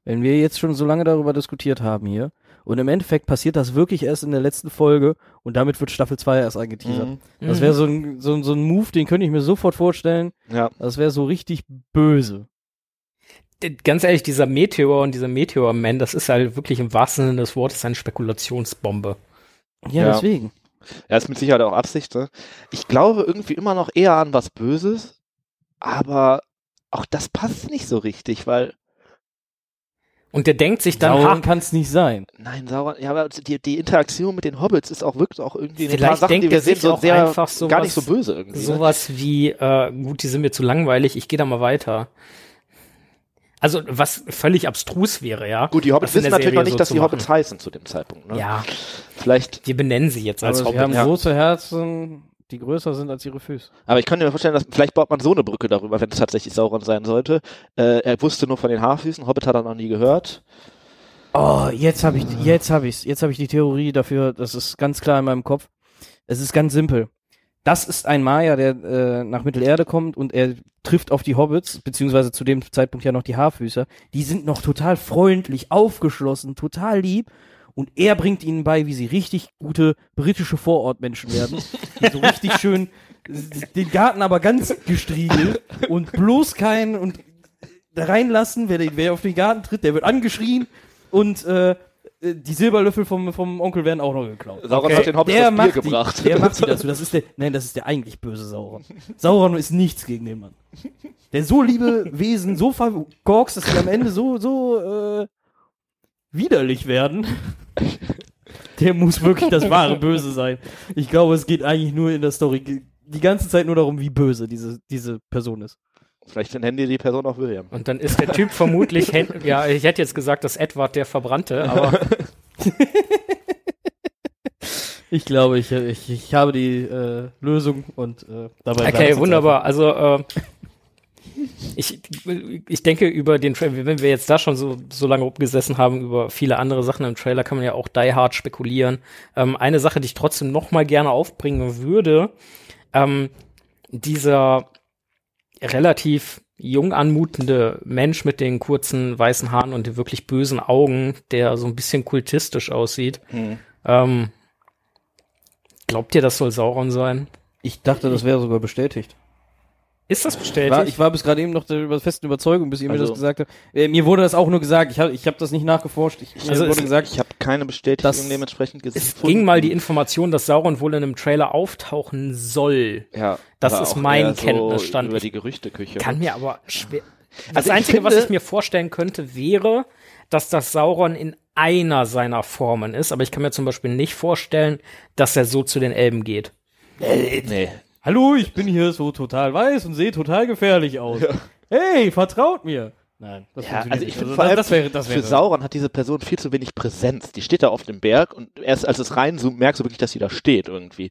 wenn wir jetzt schon so lange darüber diskutiert haben hier und im Endeffekt passiert das wirklich erst in der letzten Folge und damit wird Staffel 2 erst angeteasert. Mhm. Das wäre so ein, so, ein- so ein Move, den könnte ich mir sofort vorstellen. Ja. Das wäre so richtig böse. Ganz ehrlich, dieser Meteor und dieser Meteor-Man, das ist halt wirklich im wahrsten Sinne des Wortes eine Spekulationsbombe. Ja, Ja. deswegen. Ja, ist mit Sicherheit auch Absicht, ne? Ich glaube irgendwie immer noch eher an was Böses, aber auch das passt nicht so richtig, weil Und der denkt sich dann, Sauron ha, kann es nicht sein. Nein, Sauron, ja, aber die, die Interaktion mit den Hobbits ist auch wirklich auch irgendwie Vielleicht paar Sachen, denkt die wir sehen, so auch sehr einfach sowas- gar nicht so böse irgendwie. ne? sowas wie, äh, gut, die sind mir zu langweilig, ich gehe da mal weiter. Also, was völlig abstrus wäre, ja. Gut, die Hobbits wissen natürlich noch nicht, so dass die machen. Hobbits heißen zu dem Zeitpunkt. Ne? Ja, Vielleicht, wir benennen sie jetzt als Aber sie Hobbit. haben ja. große Herzen, die größer sind als ihre Füße. aber ich könnte mir vorstellen, dass vielleicht baut man so eine Brücke darüber, wenn es tatsächlich Sauron sein sollte. Äh, er wusste nur von den Haarfüßen, Hobbit hat er noch nie gehört. Oh, jetzt habe ich, jetzt habe ich's, jetzt habe ich die Theorie dafür. Das ist ganz klar in meinem Kopf. Es ist ganz simpel. Das ist ein Maya, der äh, nach Mittelerde kommt und er trifft auf die Hobbits, beziehungsweise zu dem Zeitpunkt ja noch die Haarfüßer. Die sind noch total freundlich, aufgeschlossen, total lieb. Und er bringt ihnen bei, wie sie richtig gute britische Vorortmenschen werden. Die so richtig schön den Garten aber ganz gestriegelt und bloß keinen und reinlassen, wer, wer auf den Garten tritt, der wird angeschrien und äh, die Silberlöffel vom, vom Onkel werden auch noch geklaut. Sauron Okay. hat den Hobbits Der das Bier gebracht. der macht die dazu. Das ist der, nein, das ist der eigentlich böse Sauron. Sauron ist nichts gegen den Mann. Der so liebe Wesen so verkorkst, dass sie am Ende so, so äh, widerlich werden. Der muss wirklich das wahre Böse sein. Ich glaube, es geht eigentlich nur in der Story die ganze Zeit nur darum, wie böse diese, diese Person ist. Vielleicht nennen die die Person auch William. Und dann ist der Typ vermutlich, Hen [LAUGHS] ja, ich hätte jetzt gesagt, dass Edward der Verbrannte, aber [LAUGHS] Ich glaube, ich, ich, ich habe die äh, Lösung und äh, dabei okay, wunderbar. Also äh, ich, ich denke über den Trailer, wenn wir jetzt da schon so, so lange rumgesessen haben, über viele andere Sachen im Trailer, kann man ja auch Die Hard spekulieren. Ähm, eine Sache, die ich trotzdem noch mal gerne aufbringen würde, ähm, dieser relativ jung anmutende Mensch mit den kurzen weißen Haaren und den wirklich bösen Augen, der so ein bisschen kultistisch aussieht. Ähm, glaubt ihr, das soll Sauron sein? Ich dachte, das wäre sogar bestätigt. Ist das Ich bestätigt? war, ich war bis gerade eben noch der über- festen Überzeugung, bis ihr mir Also- das gesagt habt. Äh, mir wurde das auch nur gesagt. Ich habe ich hab das nicht nachgeforscht. Ich, mir Also wurde es- gesagt, Ich habe keine Bestätigung Das- dementsprechend gesehen. es ging mal die Information, dass Sauron wohl in einem Trailer auftauchen soll. ja, das ist mein eher so Kenntnisstand. Über die Gerüchteküche. Kann mir aber schwer. Das Also ich Einzige, was finde- ich mir vorstellen könnte, wäre, dass das Sauron in einer seiner Formen ist. Aber ich kann mir zum Beispiel nicht vorstellen, dass er so zu den Elben geht. nee. Hallo, ich bin hier so total weiß und sehe total gefährlich aus. Hey, vertraut mir. Nein, das Ja, also ich nicht. finde vor allem das wäre, das Für wäre. Sauron hat diese Person viel zu wenig Präsenz. Die steht da auf dem Berg und erst als es reinzoomt, merkst du wirklich, dass sie da steht irgendwie.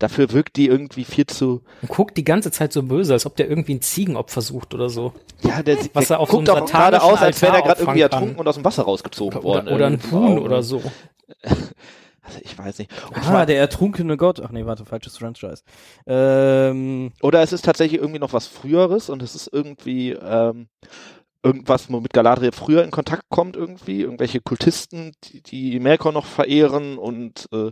Dafür wirkt die irgendwie viel zu, Und guckt die ganze Zeit so böse, als ob der irgendwie ein Ziegenopfer sucht oder so. ja, der, Was der er auf so guckt einem auch gerade aus, als wäre der gerade irgendwie auffangen kann. ertrunken und aus dem Wasser rausgezogen worden. Oder, oder ein. Huhn oder so. [LAUGHS] Also ich weiß nicht. Und Ah, vor- der ertrunkene Gott. Ach nee, warte, falsches Franchise. Ähm, Oder es ist tatsächlich irgendwie noch was Früheres und es ist irgendwie ähm, irgendwas, womit Galadriel früher in Kontakt kommt irgendwie, irgendwelche Kultisten, die, die Melkor noch verehren und äh,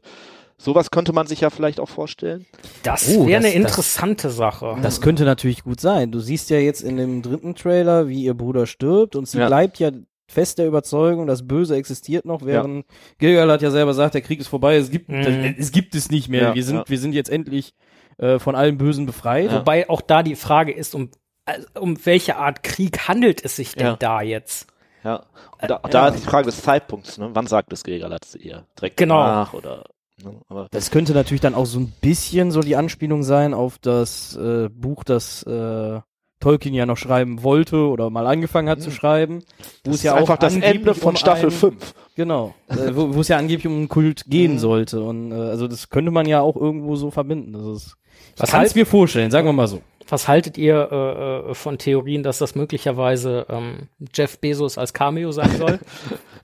sowas könnte man sich ja vielleicht auch vorstellen. Das Oh, wäre das- eine das- interessante Sache. das könnte natürlich gut sein. Du siehst ja jetzt in dem dritten Trailer, wie ihr Bruder stirbt und sie Ja. bleibt ja fest der Überzeugung, das Böse existiert noch, während Gilgal hat ja selber gesagt, der Krieg ist vorbei, es gibt, Mhm. es gibt es nicht mehr. Ja, wir sind, ja. wir sind jetzt endlich äh, von allem Bösen befreit. Ja. Wobei auch da die Frage ist, um, also, um welche Art Krieg handelt es sich denn Ja. da jetzt? Ja. Und da, da ist die Frage des Zeitpunkts, ne? Wann sagt es Gilgalad zu ihr? Direkt Genau. danach oder ne? aber Das könnte natürlich dann auch so ein bisschen so die Anspielung sein auf das äh, Buch, das äh, Tolkien ja noch schreiben wollte oder mal angefangen hat zu schreiben. Wo das es ja ist auch einfach das Ende von um Staffel ein- 5. Genau, äh, wo, wo es ja angeblich um einen Kult gehen Mhm. sollte. Und äh, also das könnte man ja auch irgendwo so verbinden. Das ist, Was ich kann es mir vorstellen, sagen wir mal so. Was haltet ihr äh, äh, von Theorien, dass das möglicherweise ähm, Jeff Bezos als Cameo sein soll? [LAUGHS]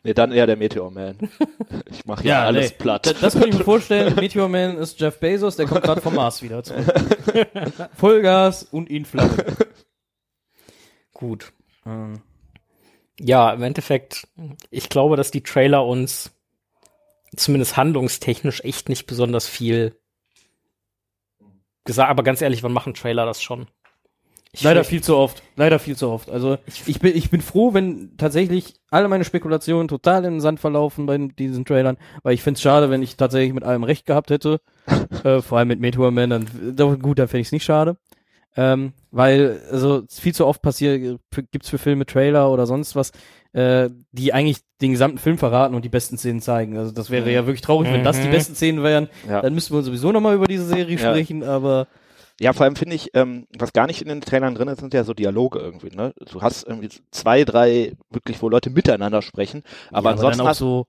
Nee, dann eher der Meteor Man. [LAUGHS] Ich mache hier alles nee. platt. Das, das könnte ich mir vorstellen. [LAUGHS] Meteor Man ist Jeff Bezos, der kommt gerade vom Mars wieder zurück. Vollgas und ihn Flamme. Gut. Ähm, Ja, im Endeffekt, ich glaube, dass die Trailer uns zumindest handlungstechnisch echt nicht besonders viel gesagt, aber ganz ehrlich, wann machen Trailer das schon? Ich Leider viel zu oft. Leider viel zu oft. Also ich bin, ich bin froh, wenn tatsächlich alle meine Spekulationen total in den Sand verlaufen bei diesen Trailern, weil ich finde es schade, wenn ich tatsächlich mit allem recht gehabt hätte. [LAUGHS] äh, vor allem mit Meteor Man, dann gut, dann fände ich es nicht schade. Ähm, weil, also viel zu oft passiert, gibt's für Filme Trailer oder sonst was, äh, die eigentlich den gesamten Film verraten und die besten Szenen zeigen. Also das wäre ja wirklich traurig, wenn das die Mhm. besten Szenen wären. Ja. Dann müssten wir sowieso nochmal über diese Serie Ja. sprechen, aber Ja, vor allem finde ich, ähm, was gar nicht in den Trailern drin ist, sind ja so Dialoge irgendwie, ne? Du hast irgendwie zwei, drei wirklich, wo Leute miteinander sprechen, aber ja, ansonsten dann auch hast, so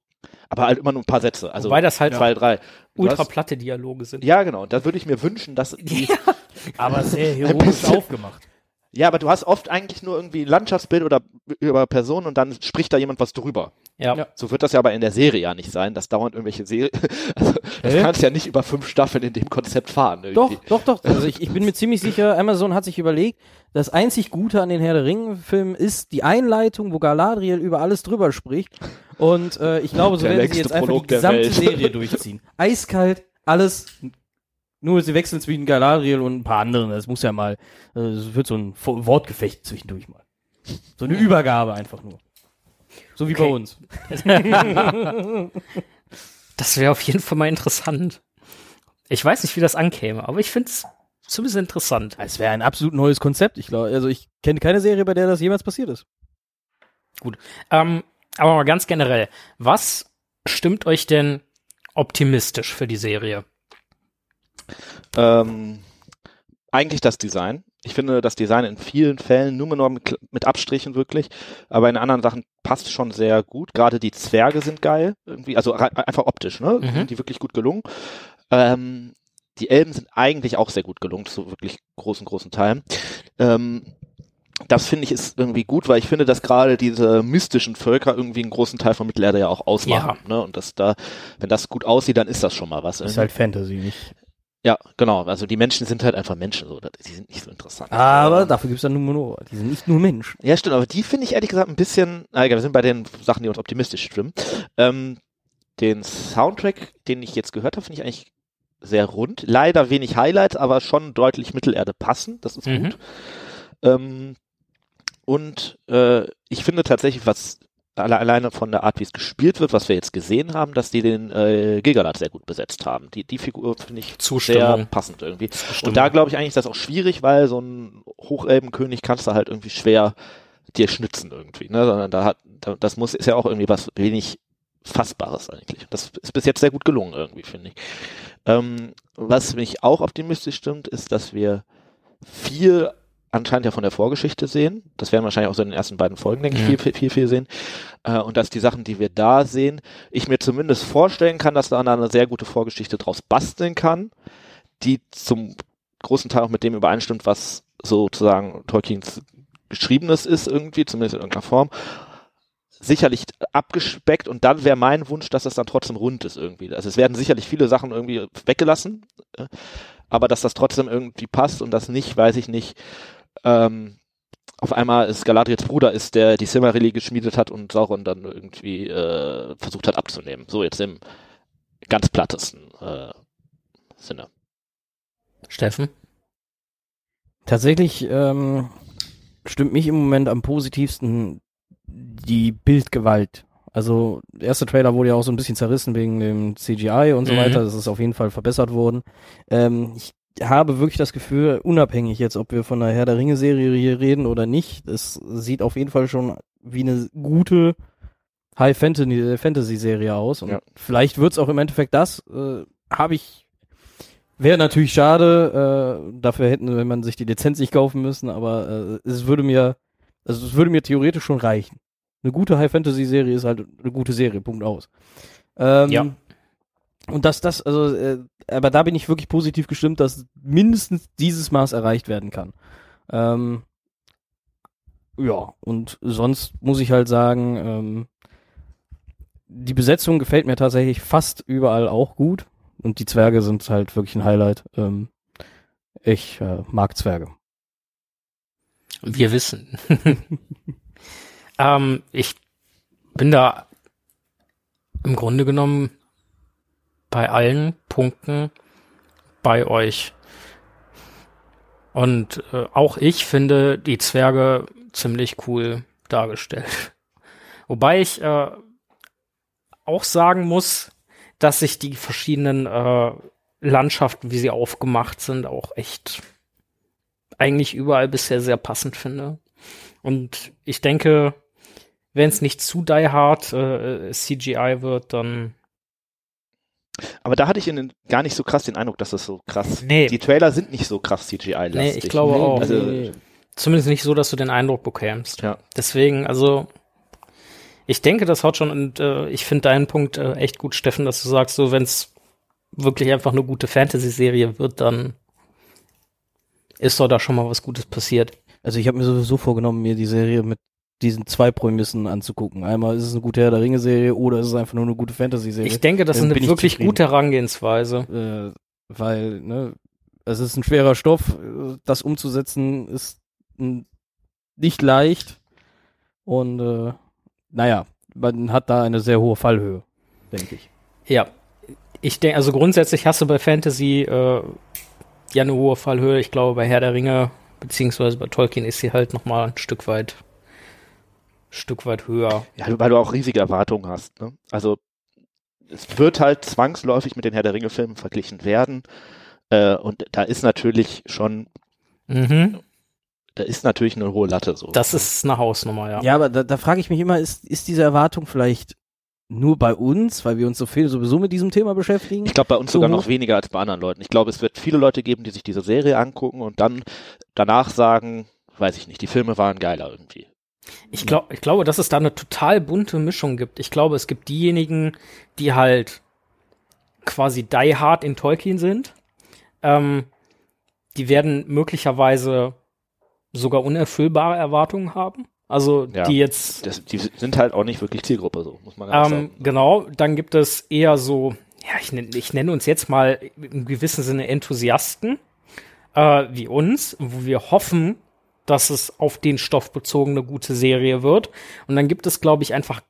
aber halt immer nur ein paar Sätze, also Wobei das halt zwei, drei. Du ultra platte Dialoge sind. ja, genau, und da würde ich mir wünschen, dass [LAUGHS] die, [LAUGHS] aber sehr heroisch aufgemacht. Ja, aber du hast oft eigentlich nur irgendwie ein Landschaftsbild oder über Personen und dann spricht da jemand was drüber. Ja. Ja. So wird das ja aber in der Serie ja nicht sein, dass dauernd irgendwelche Serien, [LAUGHS] also, das Hä? kannst ja nicht über fünf Staffeln in dem Konzept fahren. Doch, irgendwie. doch, doch. Also ich, ich bin mir ziemlich sicher, Amazon hat sich überlegt, das einzig Gute an den Herr der Ringe-Filmen ist die Einleitung, wo Galadriel über alles drüber spricht. Und äh, ich glaube, so Der werden sie jetzt einfach die Prolog der gesamte. Serie durchziehen. Eiskalt, alles. Nur sie wechseln zwischen Galadriel und ein paar anderen. Das muss ja mal, äh, es wird so ein Wortgefecht zwischendurch mal. So eine Übergabe einfach nur. So wie bei Okay. uns. [LAUGHS] Das wäre auf jeden Fall mal interessant. Ich weiß nicht, wie das ankäme, aber ich finde es zumindest interessant. Es wäre ein absolut neues Konzept. Ich glaube, also ich kenne keine Serie, bei der das jemals passiert ist. Ähm, aber mal ganz generell, was stimmt euch denn optimistisch für die Serie? Ähm, eigentlich das Design. Ich finde das Design in vielen Fällen nur noch mit, mit Abstrichen wirklich, aber in anderen Sachen passt schon sehr gut. Gerade die Zwerge sind geil, irgendwie, also einfach optisch, ne? Mhm. Sind die wirklich gut gelungen. Ähm, die Elben sind eigentlich auch sehr gut gelungen, zu wirklich großen, großen Teilen. Ähm, das finde ich ist irgendwie gut, weil ich finde, dass gerade diese mystischen Völker irgendwie einen großen Teil von Mittelerde ja auch ausmachen. Ne? Und dass da, wenn das gut aussieht, dann ist das schon mal was. Ist halt Fantasy, nicht? Ja, genau. Also die Menschen sind halt einfach Menschen, so. Die sind nicht so interessant. Aber dafür gibt's dann Numenor. Die sind nicht nur Menschen. ja, stimmt, aber die finde ich ehrlich gesagt ein bisschen, na egal, wir sind bei den Sachen, die uns optimistisch stimmen. Ähm, den Soundtrack, den ich jetzt gehört habe, finde ich eigentlich sehr rund. Leider wenig Highlights, aber schon deutlich Mittelerde passend. Das ist Mhm. gut. Ähm, und äh, ich finde tatsächlich, was alle, alleine von der Art, wie es gespielt wird, was wir jetzt gesehen haben, dass die den äh, Gilgalad sehr gut besetzt haben. Die, die Figur finde ich sehr Zustimmung. passend irgendwie. Zustimmung. Und da glaube ich eigentlich, ist das auch schwierig, weil so ein Hochelbenkönig kannst du halt irgendwie schwer dir schnitzen irgendwie, ne? Sondern da hat, da, das muss, ist ja auch irgendwie was wenig Fassbares eigentlich. Das ist bis jetzt sehr gut gelungen irgendwie, finde ich. Ähm, was mich auch optimistisch stimmt, ist, dass wir viel anscheinend ja von der Vorgeschichte sehen. Das werden wir wahrscheinlich auch so in den ersten beiden Folgen, denke ich, viel, viel, viel, viel sehen. Äh, und dass die Sachen, die wir da sehen, ich mir zumindest vorstellen kann, dass da eine sehr gute Vorgeschichte draus basteln kann, die zum großen Teil auch mit dem übereinstimmt, was sozusagen Tolkiens Geschriebenes ist irgendwie, zumindest in irgendeiner Form. Sicherlich abgespeckt und dann wäre mein Wunsch, dass das dann trotzdem rund ist irgendwie. Also es werden sicherlich viele Sachen irgendwie weggelassen, äh, aber dass das trotzdem irgendwie passt und das nicht, weiß ich nicht, ähm, auf einmal ist Galadriels Bruder ist, der die Silmarilli geschmiedet hat und Sauron dann irgendwie äh, versucht hat abzunehmen. So jetzt im ganz plattesten äh, Sinne. Steffen? Tatsächlich ähm, stimmt mich im Moment am positivsten die Bildgewalt. Also der erste Trailer wurde ja auch so ein bisschen zerrissen wegen dem CGI und so Mhm. weiter. Das ist auf jeden Fall verbessert worden. Ähm, ich habe wirklich das Gefühl, unabhängig jetzt, ob wir von der Herr der Ringe-Serie hier reden oder nicht, es sieht auf jeden Fall schon wie eine gute High-Fantasy-Serie aus. Und Ja. vielleicht wird's auch im Endeffekt das. Äh, habe ich Wäre natürlich schade, äh, dafür hätten wenn man sich die Lizenz nicht kaufen müssen, aber äh, es würde mir, also es würde mir theoretisch schon reichen. Eine gute High-Fantasy-Serie ist halt eine gute Serie, Punkt aus. Ähm, Ja. Und dass das, also, äh, aber da bin ich wirklich positiv gestimmt, dass mindestens dieses Maß erreicht werden kann. Ähm, ja, und sonst muss ich halt sagen, ähm, die Besetzung gefällt mir tatsächlich fast überall auch gut. Und die Zwerge sind halt wirklich ein Highlight. Ähm, ich äh, mag Zwerge. Wir wissen. [LAUGHS] ähm, ich bin da im Grunde genommen bei allen Punkten bei euch. Und äh, auch ich finde die Zwerge ziemlich cool dargestellt. [LAUGHS] Wobei ich äh, auch sagen muss, dass ich die verschiedenen äh, Landschaften, wie sie aufgemacht sind, auch echt eigentlich überall bisher sehr passend finde. Und ich denke, wenn es nicht zu die hard äh, CGI wird, dann Aber da hatte ich in den, gar nicht so krass den Eindruck, dass das so krass. Nee. Die Trailer sind nicht so krass CGI-lastig. Nee, ich glaube auch. Also, zumindest nicht so, dass du den Eindruck bekämst. Ja. Deswegen, also ich denke, das haut schon und äh, ich finde deinen Punkt äh, echt gut, Steffen, dass du sagst, so wenn es wirklich einfach eine gute Fantasy-Serie wird, dann ist doch da schon mal was Gutes passiert. Also ich habe mir sowieso vorgenommen, mir die Serie mit diesen zwei Prämissen anzugucken. Einmal ist es eine gute Herr der Ringe-Serie oder ist es einfach nur eine gute Fantasy-Serie. Ich denke, das ist eine wirklich zufrieden. gute Herangehensweise. äh, weil, ne, es ist ein schwerer Stoff, das umzusetzen ist nicht leicht und äh, naja, man hat da eine sehr hohe Fallhöhe, denke ich. Ja, ich denke, also grundsätzlich hast du bei Fantasy äh, ja eine hohe Fallhöhe. Ich glaube, bei Herr der Ringe, beziehungsweise bei Tolkien ist sie halt noch mal ein Stück weit, Stück weit höher. ja, weil du auch riesige Erwartungen hast. Ne? Also es wird halt zwangsläufig mit den Herr der Ringe-Filmen verglichen werden. Äh, und da ist natürlich schon, Mhm. da ist natürlich eine hohe Latte so. Das ist eine Hausnummer, ja. Ja, aber da, da frage ich mich immer, ist, ist diese Erwartung vielleicht nur bei uns, weil wir uns so viel sowieso mit diesem Thema beschäftigen? Ich glaube bei uns So sogar hoch? noch weniger als bei anderen Leuten. Ich glaube, es wird viele Leute geben, die sich diese Serie angucken und dann danach sagen, weiß ich nicht, die Filme waren geiler irgendwie. Ich, glaub, ich glaube, dass es da eine total bunte Mischung gibt. Ich glaube, es gibt diejenigen, die halt quasi die hard in Tolkien sind. Ähm, die werden möglicherweise sogar unerfüllbare Erwartungen haben. Also Ja. die jetzt Das, die sind halt auch nicht wirklich Zielgruppe so, muss man ganz Ähm, sagen. genau, dann gibt es eher so, ja, ich, nenn, ich nenne uns jetzt mal im gewissen Sinne Enthusiasten, äh, wie uns, wo wir hoffen, dass es auf den Stoff bezogen gute Serie wird. Und dann gibt es, glaube ich, einfach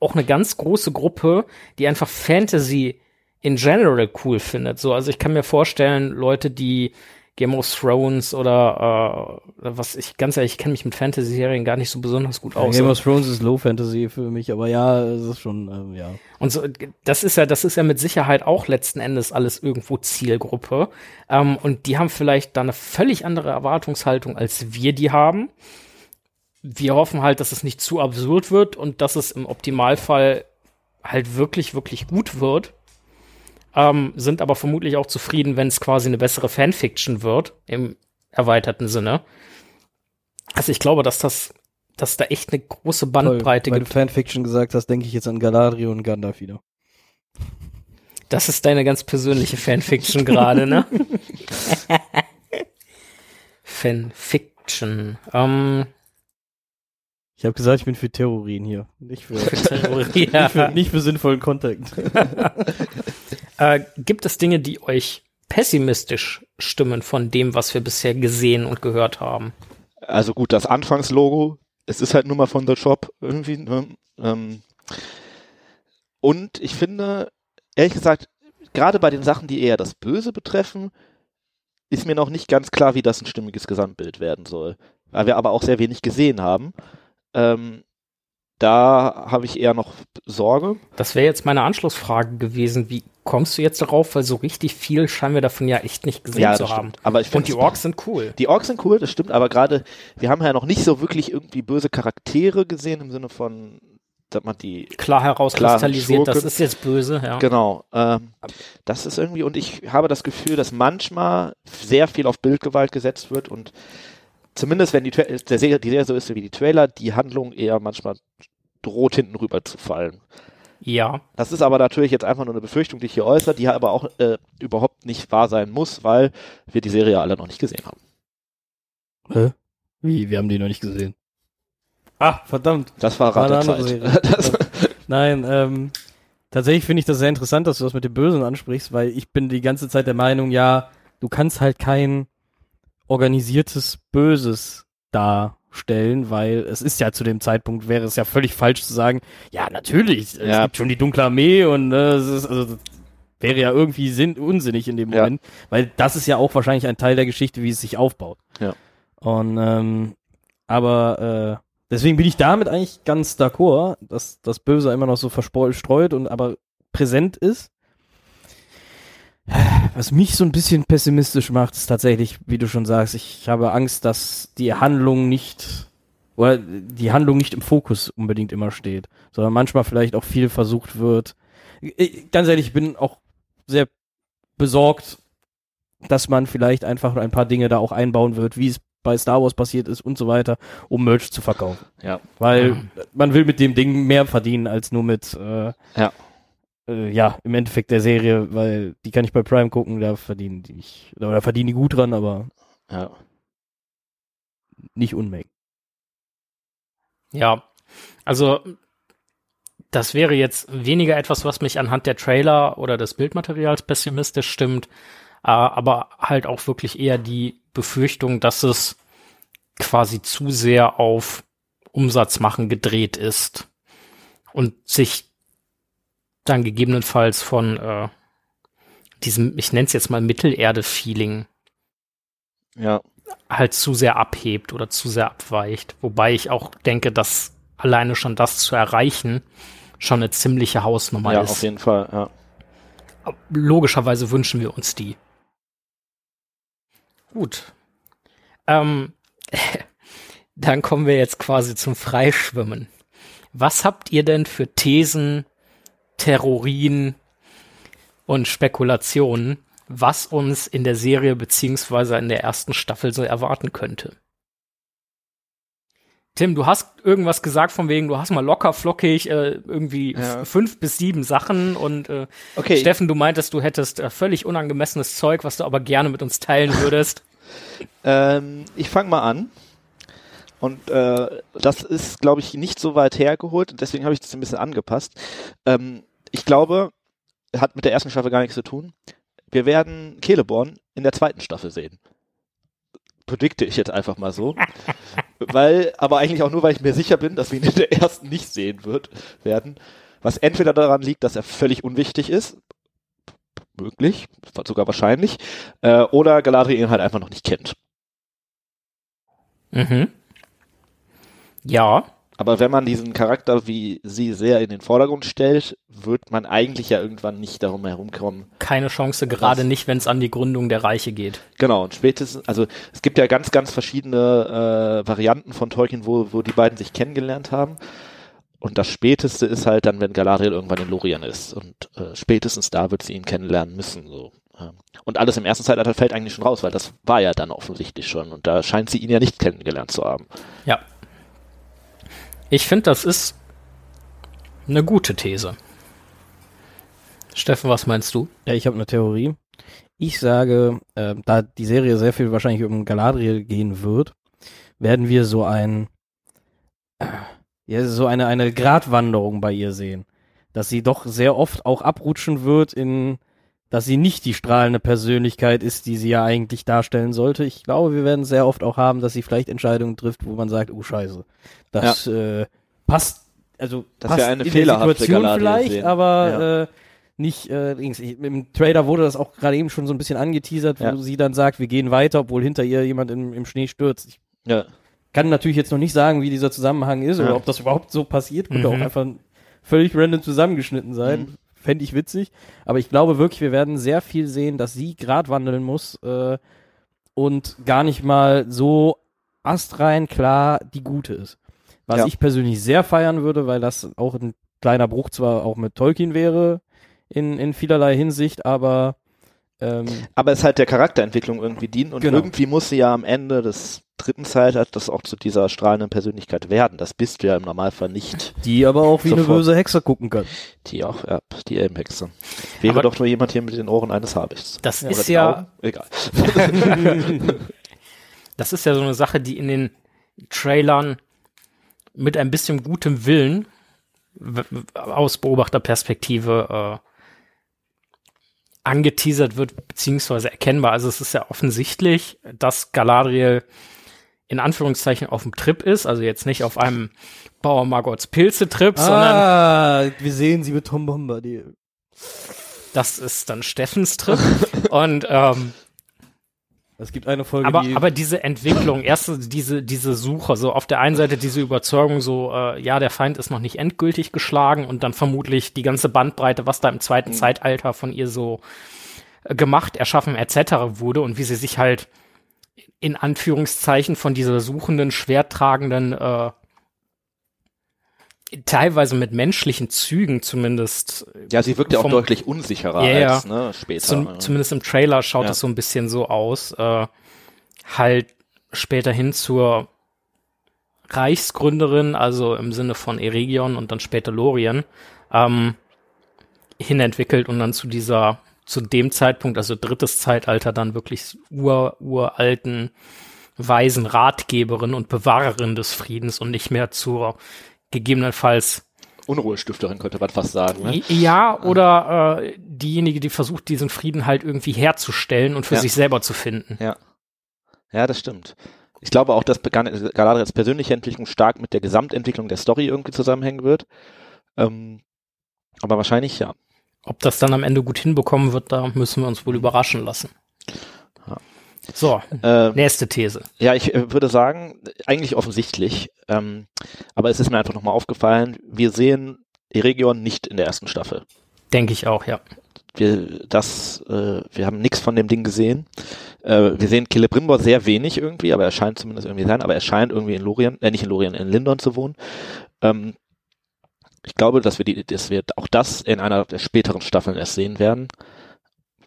auch eine ganz große Gruppe, die einfach Fantasy in general cool findet. So, also ich kann mir vorstellen, Leute, die Game of Thrones oder äh, was ich ganz ehrlich, ich kenne mich mit Fantasy-Serien gar nicht so besonders gut aus. Game of Thrones ist Low Fantasy für mich, aber ja, es ist schon, ähm, ja. Und so, das ist ja, das ist ja mit Sicherheit auch letzten Endes alles irgendwo Zielgruppe. Ähm, und die haben vielleicht da eine völlig andere Erwartungshaltung, als wir die haben. Wir hoffen halt, dass es nicht zu absurd wird und dass es im Optimalfall halt wirklich, wirklich gut wird. Ähm, sind aber vermutlich auch zufrieden, wenn es quasi eine bessere Fanfiction wird, im erweiterten Sinne. Also ich glaube, dass das, dass da echt eine große Bandbreite Toll, gibt. du Fanfiction gesagt hast, denke ich jetzt an Galadriel und Gandalf wieder. Das ist deine ganz persönliche Fanfiction gerade, ne? [LAUGHS] Fanfiction. Ähm, Ich habe gesagt, ich bin für Theorien hier, nicht für, Theorie. [LAUGHS] nicht für, nicht für sinnvollen Content. [LAUGHS] äh, gibt es Dinge, die euch pessimistisch stimmen von dem, was wir bisher gesehen und gehört haben? Also gut, das Anfangslogo, es ist halt nur mal von The Shop irgendwie. Ne? Ähm, und ich finde, ehrlich gesagt, gerade bei den Sachen, die eher das Böse betreffen, ist mir noch nicht ganz klar, wie das ein stimmiges Gesamtbild werden soll. Weil wir aber auch sehr wenig gesehen haben. Ähm, da habe ich eher noch Sorge. Das wäre jetzt meine Anschlussfrage gewesen. Wie kommst du jetzt darauf? Weil so richtig viel scheinen wir davon ja echt nicht gesehen Ja, zu das haben. stimmt. Aber ich Und die Orks sind cool. Die Orks sind cool, das stimmt, aber gerade, wir haben ja noch nicht so wirklich irgendwie böse Charaktere gesehen im Sinne von, dass man die, Klar herauskristallisiert, das ist jetzt böse, ja. genau, ähm, das ist irgendwie, und ich habe das Gefühl, dass manchmal sehr viel auf Bildgewalt gesetzt wird und zumindest wenn die, Tra- der Serie, die Serie so ist wie die Trailer, die Handlung eher manchmal droht hinten rüber zu fallen. Ja, Das ist aber natürlich jetzt einfach nur eine Befürchtung, die ich hier äußere, die aber auch äh, überhaupt nicht wahr sein muss, weil wir die Serie alle noch nicht gesehen haben. Hä? Wie? Wir haben die noch nicht gesehen. Ah, verdammt. Das war War eine Rat der andere Zeit. Serie. [LAUGHS] Das, Nein, ähm, tatsächlich finde ich das sehr interessant, dass du das mit dem Bösen ansprichst, weil ich bin die ganze Zeit der Meinung, ja, du kannst halt kein organisiertes Böses darstellen, weil es ist ja zu dem Zeitpunkt, wäre es ja völlig falsch zu sagen, ja, natürlich, es Ja. gibt schon die dunkle Armee und äh, es ist, also, wäre ja irgendwie sinn unsinnig in dem Ja. Moment, weil das ist ja auch wahrscheinlich ein Teil der Geschichte, wie es sich aufbaut. Ja. Und, ähm, aber, äh, deswegen bin ich damit eigentlich ganz d'accord, dass das Böse immer noch so verstreut und aber präsent ist. Was mich so ein bisschen pessimistisch macht, ist tatsächlich, wie du schon sagst, ich habe Angst, dass die Handlung nicht oder die Handlung nicht im Fokus unbedingt immer steht, sondern manchmal vielleicht auch viel versucht wird. Ich- Ganz ehrlich, ich bin auch sehr besorgt, dass man vielleicht einfach ein paar Dinge da auch einbauen wird, wie es bei Star Wars passiert ist und so weiter, um Merch zu verkaufen. ja. Weil man will mit dem Ding mehr verdienen als nur mit äh, Ja. Äh, ja, im Endeffekt der Serie, weil die kann ich bei Prime gucken, da verdienen die nicht, oder da verdienen die gut dran, aber Ja. nicht Unmengen. Ja, also das wäre jetzt weniger etwas, was mich anhand der Trailer oder des Bildmaterials pessimistisch stimmt, äh, aber halt auch wirklich eher die Befürchtung, dass es quasi zu sehr auf Umsatz machen gedreht ist und sich dann gegebenenfalls von äh, diesem, ich nenne es jetzt mal Mittelerde-Feeling Ja. halt zu sehr abhebt oder zu sehr abweicht. Wobei ich auch denke, dass alleine schon das zu erreichen schon eine ziemliche Hausnummer ja, auf ist. jeden Fall, ja. Logischerweise wünschen wir uns die. Gut. Ähm, [LAUGHS] dann kommen wir jetzt quasi zum Freischwimmen. Was habt ihr denn für Thesen, Theorien und Spekulationen, was uns in der Serie beziehungsweise in der ersten Staffel so erwarten könnte? Tim, du hast irgendwas gesagt von wegen, du hast mal locker flockig äh, irgendwie Ja. fünf bis sieben Sachen und äh, Okay. Steffen, du meintest, du hättest äh, völlig unangemessenes Zeug, was du aber gerne mit uns teilen würdest. [LAUGHS] Ähm, ich fange mal an. Und äh, das ist, glaube ich, nicht so weit hergeholt und deswegen habe ich das ein bisschen angepasst. Ähm, ich glaube, hat mit der ersten Staffel gar nichts zu tun. Wir werden Celeborn in der zweiten Staffel sehen. Predikte ich jetzt einfach mal so. [LAUGHS] weil, aber eigentlich auch nur, weil ich mir sicher bin, dass wir ihn in der ersten nicht sehen wird, werden. Was entweder daran liegt, dass er völlig unwichtig ist, möglich, sogar wahrscheinlich, äh, oder Galadriel ihn halt einfach noch nicht kennt. Mhm. Ja, Aber wenn man diesen Charakter wie sie sehr in den Vordergrund stellt, wird man eigentlich ja irgendwann nicht darum herumkommen. keine Chance, gerade Was? nicht, wenn es an die Gründung der Reiche geht. Genau, und spätestens, also es gibt ja ganz, ganz verschiedene äh, Varianten von Tolkien, wo, wo die beiden sich kennengelernt haben. Und das Späteste ist halt dann, wenn Galadriel irgendwann in Lorien ist. Und äh, spätestens da wird sie ihn kennenlernen müssen. So. Ähm, und alles im ersten Zeitalter fällt eigentlich schon raus, weil das war ja dann offensichtlich schon. Und da scheint sie ihn ja nicht kennengelernt zu haben. Ja. Ich finde, das ist eine gute These. Steffen, was meinst du? Ja, ich habe eine Theorie. Ich sage, äh, da die Serie sehr viel wahrscheinlich um Galadriel gehen wird, werden wir so ein äh, ja, so eine eine Gratwanderung bei ihr sehen, dass sie doch sehr oft auch abrutschen wird in dass sie nicht die strahlende Persönlichkeit ist, die sie ja eigentlich darstellen sollte. Ich glaube, wir werden sehr oft auch haben, dass sie vielleicht Entscheidungen trifft, wo man sagt, oh Scheiße, das ja. äh, passt, also dass passt eine in der Situation vielleicht, sehen. aber ja. äh, nicht, äh, im Trailer wurde das auch gerade eben schon so ein bisschen angeteasert, wo ja. sie dann sagt, wir gehen weiter, obwohl hinter ihr jemand im, im Schnee stürzt. Ich ja. kann natürlich jetzt noch nicht sagen, wie dieser Zusammenhang ist oder ob das überhaupt so passiert. Könnte mhm. auch einfach völlig random zusammengeschnitten sein. Mhm. Fände ich witzig. Aber ich glaube wirklich, wir werden sehr viel sehen, dass sie grad wandeln muss äh, und gar nicht mal so astrein klar die Gute ist. Was ja. ich persönlich sehr feiern würde, weil das auch ein kleiner Bruch zwar auch mit Tolkien wäre, in, in vielerlei Hinsicht, aber ähm, aber es halt der Charakterentwicklung irgendwie dienen und genau. irgendwie muss sie ja am Ende des dritten Zeitalters auch zu dieser strahlenden Persönlichkeit werden. Das bist du ja im Normalfall nicht. Die aber auch wie sofort. eine böse Hexe gucken kann. Die auch, ja, die Elbenhexe. Wäre aber doch nur jemand hier mit den Ohren eines Habichts. Das ja, ist ja, Augen? egal. [LAUGHS] das ist ja so eine Sache, die in den Trailern mit ein bisschen gutem Willen aus Beobachterperspektive äh, angeteasert wird, beziehungsweise erkennbar. Also es ist ja offensichtlich, dass Galadriel in Anführungszeichen auf dem Trip ist, also jetzt nicht auf einem Bauer Margots Pilze-Trip, ah, sondern wir sehen sie mit Tom Bombadil. Das ist dann Steffens Trip und ähm, es gibt eine Folge, aber, die aber diese Entwicklung, erst diese, diese Suche, so auf der einen Seite diese Überzeugung, so, äh, ja, der Feind ist noch nicht endgültig geschlagen und dann vermutlich die ganze Bandbreite, was da im zweiten mhm. Zeitalter von ihr so äh, gemacht, erschaffen etc. wurde und wie sie sich halt in Anführungszeichen von dieser suchenden, schwertragenden äh, teilweise mit menschlichen Zügen zumindest. Ja, sie wirkt ja auch deutlich unsicherer yeah, als ne, später. Zum, zumindest im Trailer schaut ja. es so ein bisschen so aus. Äh, halt später hin zur Reichsgründerin, also im Sinne von Eregion und dann später Lorien, ähm, hinentwickelt und dann zu dieser, zu dem Zeitpunkt, also drittes Zeitalter, dann wirklich ur, uralten, weisen Ratgeberin und Bewahrerin des Friedens und nicht mehr zur gegebenenfalls Unruhestifterin könnte man fast sagen. Ne? Ja, oder äh, diejenige, die versucht, diesen Frieden halt irgendwie herzustellen und für ja. sich selber zu finden. Ja. Ja, das stimmt. Ich glaube auch, dass Galadriels persönliche Entwicklung stark mit der Gesamtentwicklung der Story irgendwie zusammenhängen wird. Ähm, aber wahrscheinlich ja. Ob das dann am Ende gut hinbekommen wird, da müssen wir uns wohl überraschen lassen. So, äh, nächste These. Ja, ich äh, würde sagen, eigentlich offensichtlich, ähm, aber es ist mir einfach nochmal aufgefallen, wir sehen Eregion nicht in der ersten Staffel. Denke ich auch, ja. Wir, das, äh, wir haben nichts von dem Ding gesehen. Äh, wir sehen Celebrimbor sehr wenig irgendwie, aber er scheint zumindest irgendwie sein, aber er scheint irgendwie in Lorien, äh, nicht in Lorien, in Lindon zu wohnen. Ähm, ich glaube, dass wir die, dass wir auch das in einer der späteren Staffeln erst sehen werden.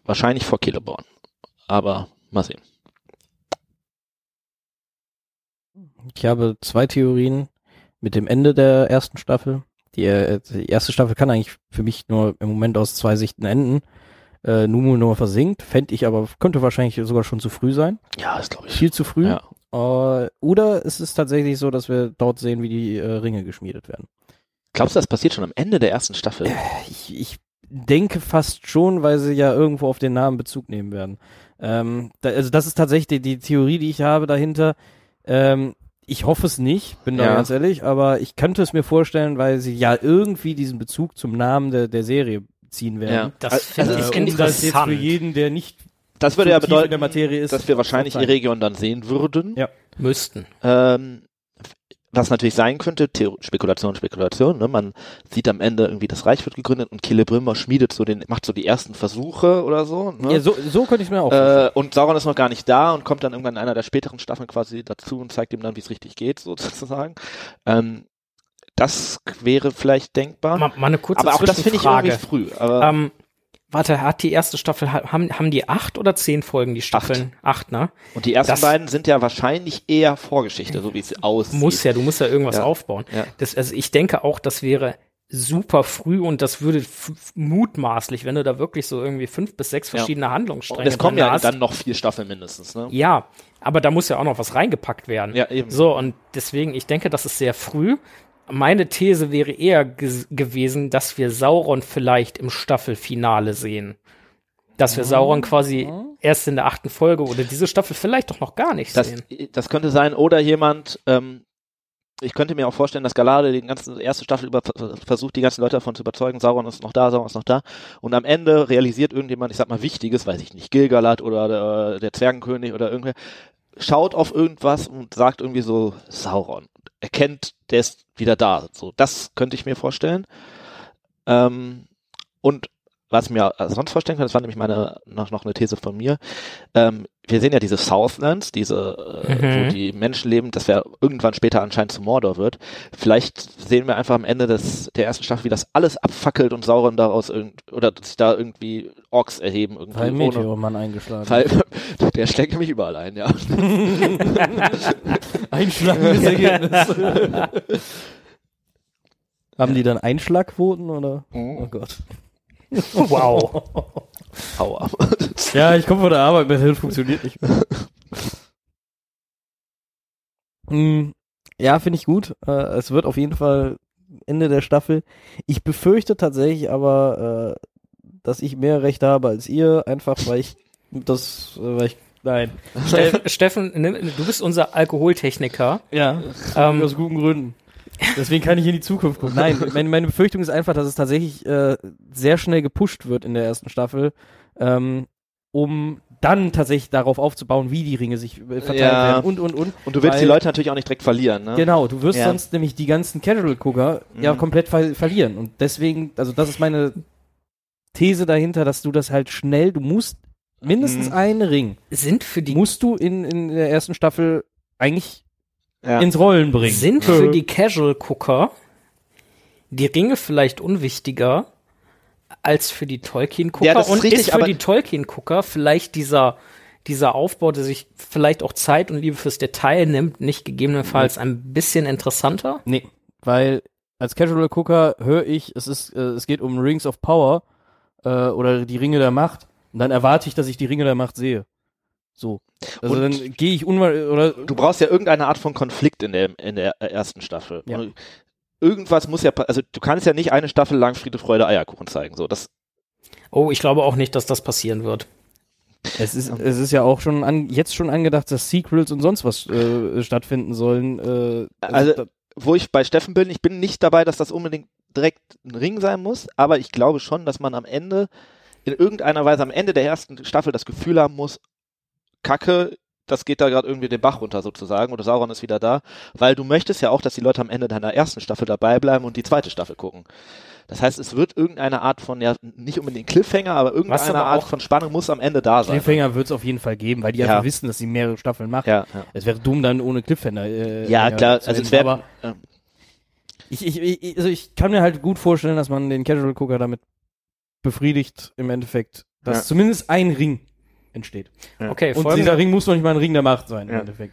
Wahrscheinlich vor Celeborn. Aber mal sehen. Ich habe zwei Theorien mit dem Ende der ersten Staffel. Die, äh, die erste Staffel kann eigentlich für mich nur im Moment aus zwei Sichten enden. Äh, Numu nur versinkt, fände ich aber, könnte wahrscheinlich sogar schon zu früh sein. Ja, ist glaube ich. Viel zu früh. Ja. Äh, oder ist es tatsächlich so, dass wir dort sehen, wie die äh, Ringe geschmiedet werden. Glaubst du, das passiert schon am Ende der ersten Staffel? Äh, ich, ich denke fast schon, weil sie ja irgendwo auf den Namen Bezug nehmen werden. Ähm, da, also das ist tatsächlich die, die, Theorie, die ich habe dahinter. Ähm, ich hoffe es nicht, bin da ja. ganz ehrlich, aber ich könnte es mir vorstellen, weil sie ja irgendwie diesen Bezug zum Namen der, der Serie ziehen werden. Ja. Das finde also, ich äh, um das jetzt für jeden, der nicht das würde ja bedeuten, ist, dass wir wahrscheinlich Eregion dann sehen würden. Ja. Müssten. Ähm, was natürlich sein könnte, Theor Spekulation, Spekulation, ne? man sieht am Ende irgendwie, das Reich wird gegründet und Celebrimbor schmiedet so den, macht so die ersten Versuche oder so. Ne? Ja, so, so könnte ich mir auch äh, Und Sauron ist noch gar nicht da und kommt dann irgendwann in einer der späteren Staffeln quasi dazu und zeigt ihm dann, wie es richtig geht, [LAUGHS] sozusagen. Ähm, das wäre vielleicht denkbar. Mal, mal eine kurze Aber auch das finde ich irgendwie früh. Aber ähm, warte, hat die erste Staffel, haben, haben die acht oder zehn Folgen, die Staffeln? Acht, acht ne? Und die ersten Das- beiden sind ja wahrscheinlich eher Vorgeschichte, so wie es aussieht. Muss ja, du musst ja irgendwas Ja. aufbauen. Ja. Das, also ich denke auch, das wäre super früh und das würde mutmaßlich, wenn du da wirklich so irgendwie fünf bis sechs Ja. verschiedene Handlungsstränge Und es kommen ja hast. dann noch vier Staffeln mindestens, ne? Ja, aber da muss ja auch noch was reingepackt werden. Ja, eben. So, und deswegen, ich denke, das ist sehr früh. Meine These wäre eher gewesen, dass wir Sauron vielleicht im Staffelfinale sehen. Dass wir Sauron quasi erst in der achten Folge oder diese Staffel vielleicht doch noch gar nicht Das, sehen. das könnte sein, oder jemand, ähm, ich könnte mir auch vorstellen, dass Galade die ganze erste Staffel über versucht, die ganzen Leute davon zu überzeugen, Sauron ist noch da, Sauron ist noch da. Und am Ende realisiert irgendjemand, ich sag mal, Wichtiges, weiß ich nicht, Gilgalad oder der, der Zwergenkönig oder irgendwer, schaut auf irgendwas und sagt irgendwie so, Sauron. Erkennt, der ist wieder da. So, das könnte ich mir vorstellen. Ähm, und was ich mir sonst vorstellen kann, das war nämlich meine, noch, noch eine These von mir, ähm, wir sehen ja diese Southlands, diese, äh, Mhm. wo die Menschen leben, dass wir irgendwann später anscheinend zu Mordor wird. Vielleicht sehen wir einfach am Ende des, der ersten Staffel, wie das alles abfackelt und Sauron daraus irgend, oder sich da irgendwie Orks erheben irgendwie. Weil Meteormann eingeschlagen. weil, [LAUGHS] der schlägt nämlich überall ein, ja. [LAUGHS] Einschlagendes Ergebnis. [LAUGHS] Haben die dann Einschlagquoten oder? Oh Gott. [LAUGHS] Wow. Aua. [LAUGHS] Ja, ich komme von der Arbeit, mein Hirn funktioniert nicht mehr. Hm, ja, finde ich gut. Äh, es wird auf jeden Fall Ende der Staffel. Ich befürchte tatsächlich aber, äh, dass ich mehr Recht habe als ihr, einfach weil ich das, äh, weil ich, nein. Steffen, Steffen, nimm- du bist unser Alkoholtechniker. Ja, Ähm, aus guten Gründen. Deswegen kann ich in die Zukunft gucken. Nein, [LAUGHS] meine, meine Befürchtung ist einfach, dass es tatsächlich äh, sehr schnell gepusht wird in der ersten Staffel, ähm, um dann tatsächlich darauf aufzubauen, wie die Ringe sich äh, verteilt Ja. werden und, und, und. Und du willst Weil- die Leute natürlich auch nicht direkt verlieren, ne? Genau, du wirst Ja. sonst nämlich die ganzen Casual-Gucker ja Mhm. komplett ver verlieren. Und deswegen, also das ist meine These dahinter, dass du das halt schnell, du musst mindestens Mhm. einen Ring, sind für die musst du in, in der ersten Staffel eigentlich Ja. ins Rollen bringen. sind für die Casual-Gucker die Ringe vielleicht unwichtiger als für die Tolkien-Gucker Ja, und richtig, ist für die Tolkien-Gucker vielleicht dieser dieser Aufbau, der sich vielleicht auch Zeit und Liebe fürs Detail nimmt, nicht gegebenenfalls ein bisschen interessanter? Nee, weil als Casual-Gucker höre ich, es ist, äh, es geht um Rings of Power äh, oder die Ringe der Macht. Und dann erwarte ich, dass ich die Ringe der Macht sehe. So. Also Und- dann gehe ich unmal oder du brauchst ja irgendeine Art von Konflikt in der, in der ersten Staffel. Ja. Irgendwas muss ja, also du kannst ja nicht eine Staffel lang Friede, Freude, Eierkuchen zeigen. So, das, Oh, ich glaube auch nicht, dass das passieren wird. es ist, es ist ja auch schon an, jetzt schon angedacht, dass Sequels und sonst was äh, stattfinden sollen. Äh, Also- da, wo ich bei Steffen bin, ich bin nicht dabei, dass das unbedingt direkt ein Ring sein muss, aber ich glaube schon, dass man am Ende, in irgendeiner Weise am Ende der ersten Staffel das Gefühl haben muss, Kacke, das geht da gerade irgendwie den Bach runter sozusagen oder Sauron ist wieder da, weil du möchtest ja auch, dass die Leute am Ende deiner ersten Staffel dabei bleiben und die zweite Staffel gucken. Das heißt, es wird irgendeine Art von, ja, nicht unbedingt Cliffhanger, aber irgendeine aber Art von Spannung muss am Ende da sein. Cliffhanger wird es auf jeden Fall geben, weil die Ja. einfach wissen, dass sie mehrere Staffeln machen. Ja, ja. Es wäre dumm, dann ohne Cliffhanger. Äh, ja klar, also es wäre, ähm, ich, ich, ich, also ich kann mir halt gut vorstellen, dass man den Casual-Gucker damit befriedigt, im Endeffekt, dass zumindest ein Ring entsteht. Ja. Okay, Und dieser Ring muss noch nicht mal ein Ring der Macht sein, im Ja. Endeffekt.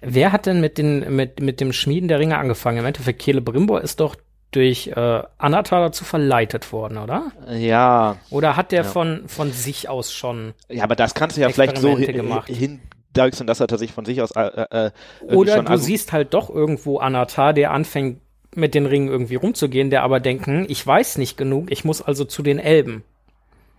Wer hat denn mit, den, mit, mit dem Schmieden der Ringe angefangen? Im Endeffekt, Celebrimbor ist doch durch äh, Anatar dazu verleitet worden, oder? ja, Oder hat der Ja. von, von sich aus schon. Ja, aber das kannst du ja vielleicht so hin, gemacht. hindeichseln, dass er tatsächlich von sich aus äh, äh, irgendwie Oder schon du argu- siehst halt doch irgendwo Anatar, der anfängt mit den Ringen irgendwie rumzugehen, der aber denken, ich weiß nicht genug, ich muss also zu den Elben.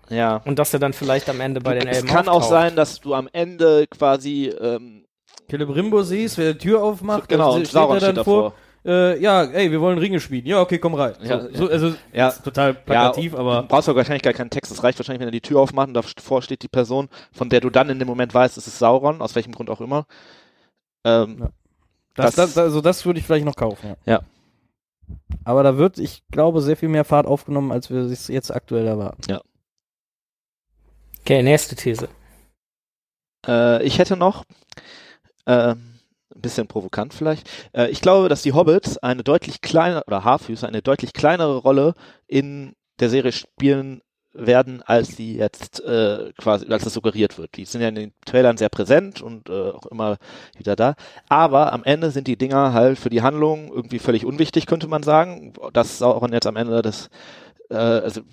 Ja. Und dass er dann vielleicht am Ende bei den es Elben kann auch auftaucht. sein, dass du am Ende quasi ähm, Celebrimbo siehst, wer die Tür aufmacht, genau und steht Sauron er dann steht vor, davor. äh, ja, ey, wir wollen Ringe spielen. Ja, okay, komm rein. Ja, so, so, also, Ja. ist total plakativ, ja, aber du brauchst doch wahrscheinlich gar keinen Text. Es reicht wahrscheinlich, wenn er die Tür aufmacht und davor steht die Person, von der du dann in dem Moment weißt, es ist Sauron, aus welchem Grund auch immer. Ähm, Ja. das, das- das, also das würde ich vielleicht noch kaufen, ja. Ja. Aber da wird, ich glaube, sehr viel mehr Fahrt aufgenommen, als wir es jetzt aktuell erwarten. Okay, nächste These. Äh, ich hätte noch, ähm, ein bisschen provokant vielleicht, äh, ich glaube, dass die Hobbits eine deutlich kleinere, oder Haarfüße, eine deutlich kleinere Rolle in der Serie spielen werden, als die jetzt äh, quasi, als das suggeriert wird. Die sind ja in den Trailern sehr präsent und äh, auch immer wieder da. Aber am Ende sind die Dinger halt für die Handlung irgendwie völlig unwichtig, könnte man sagen. Das Sauron jetzt am Ende des, äh, also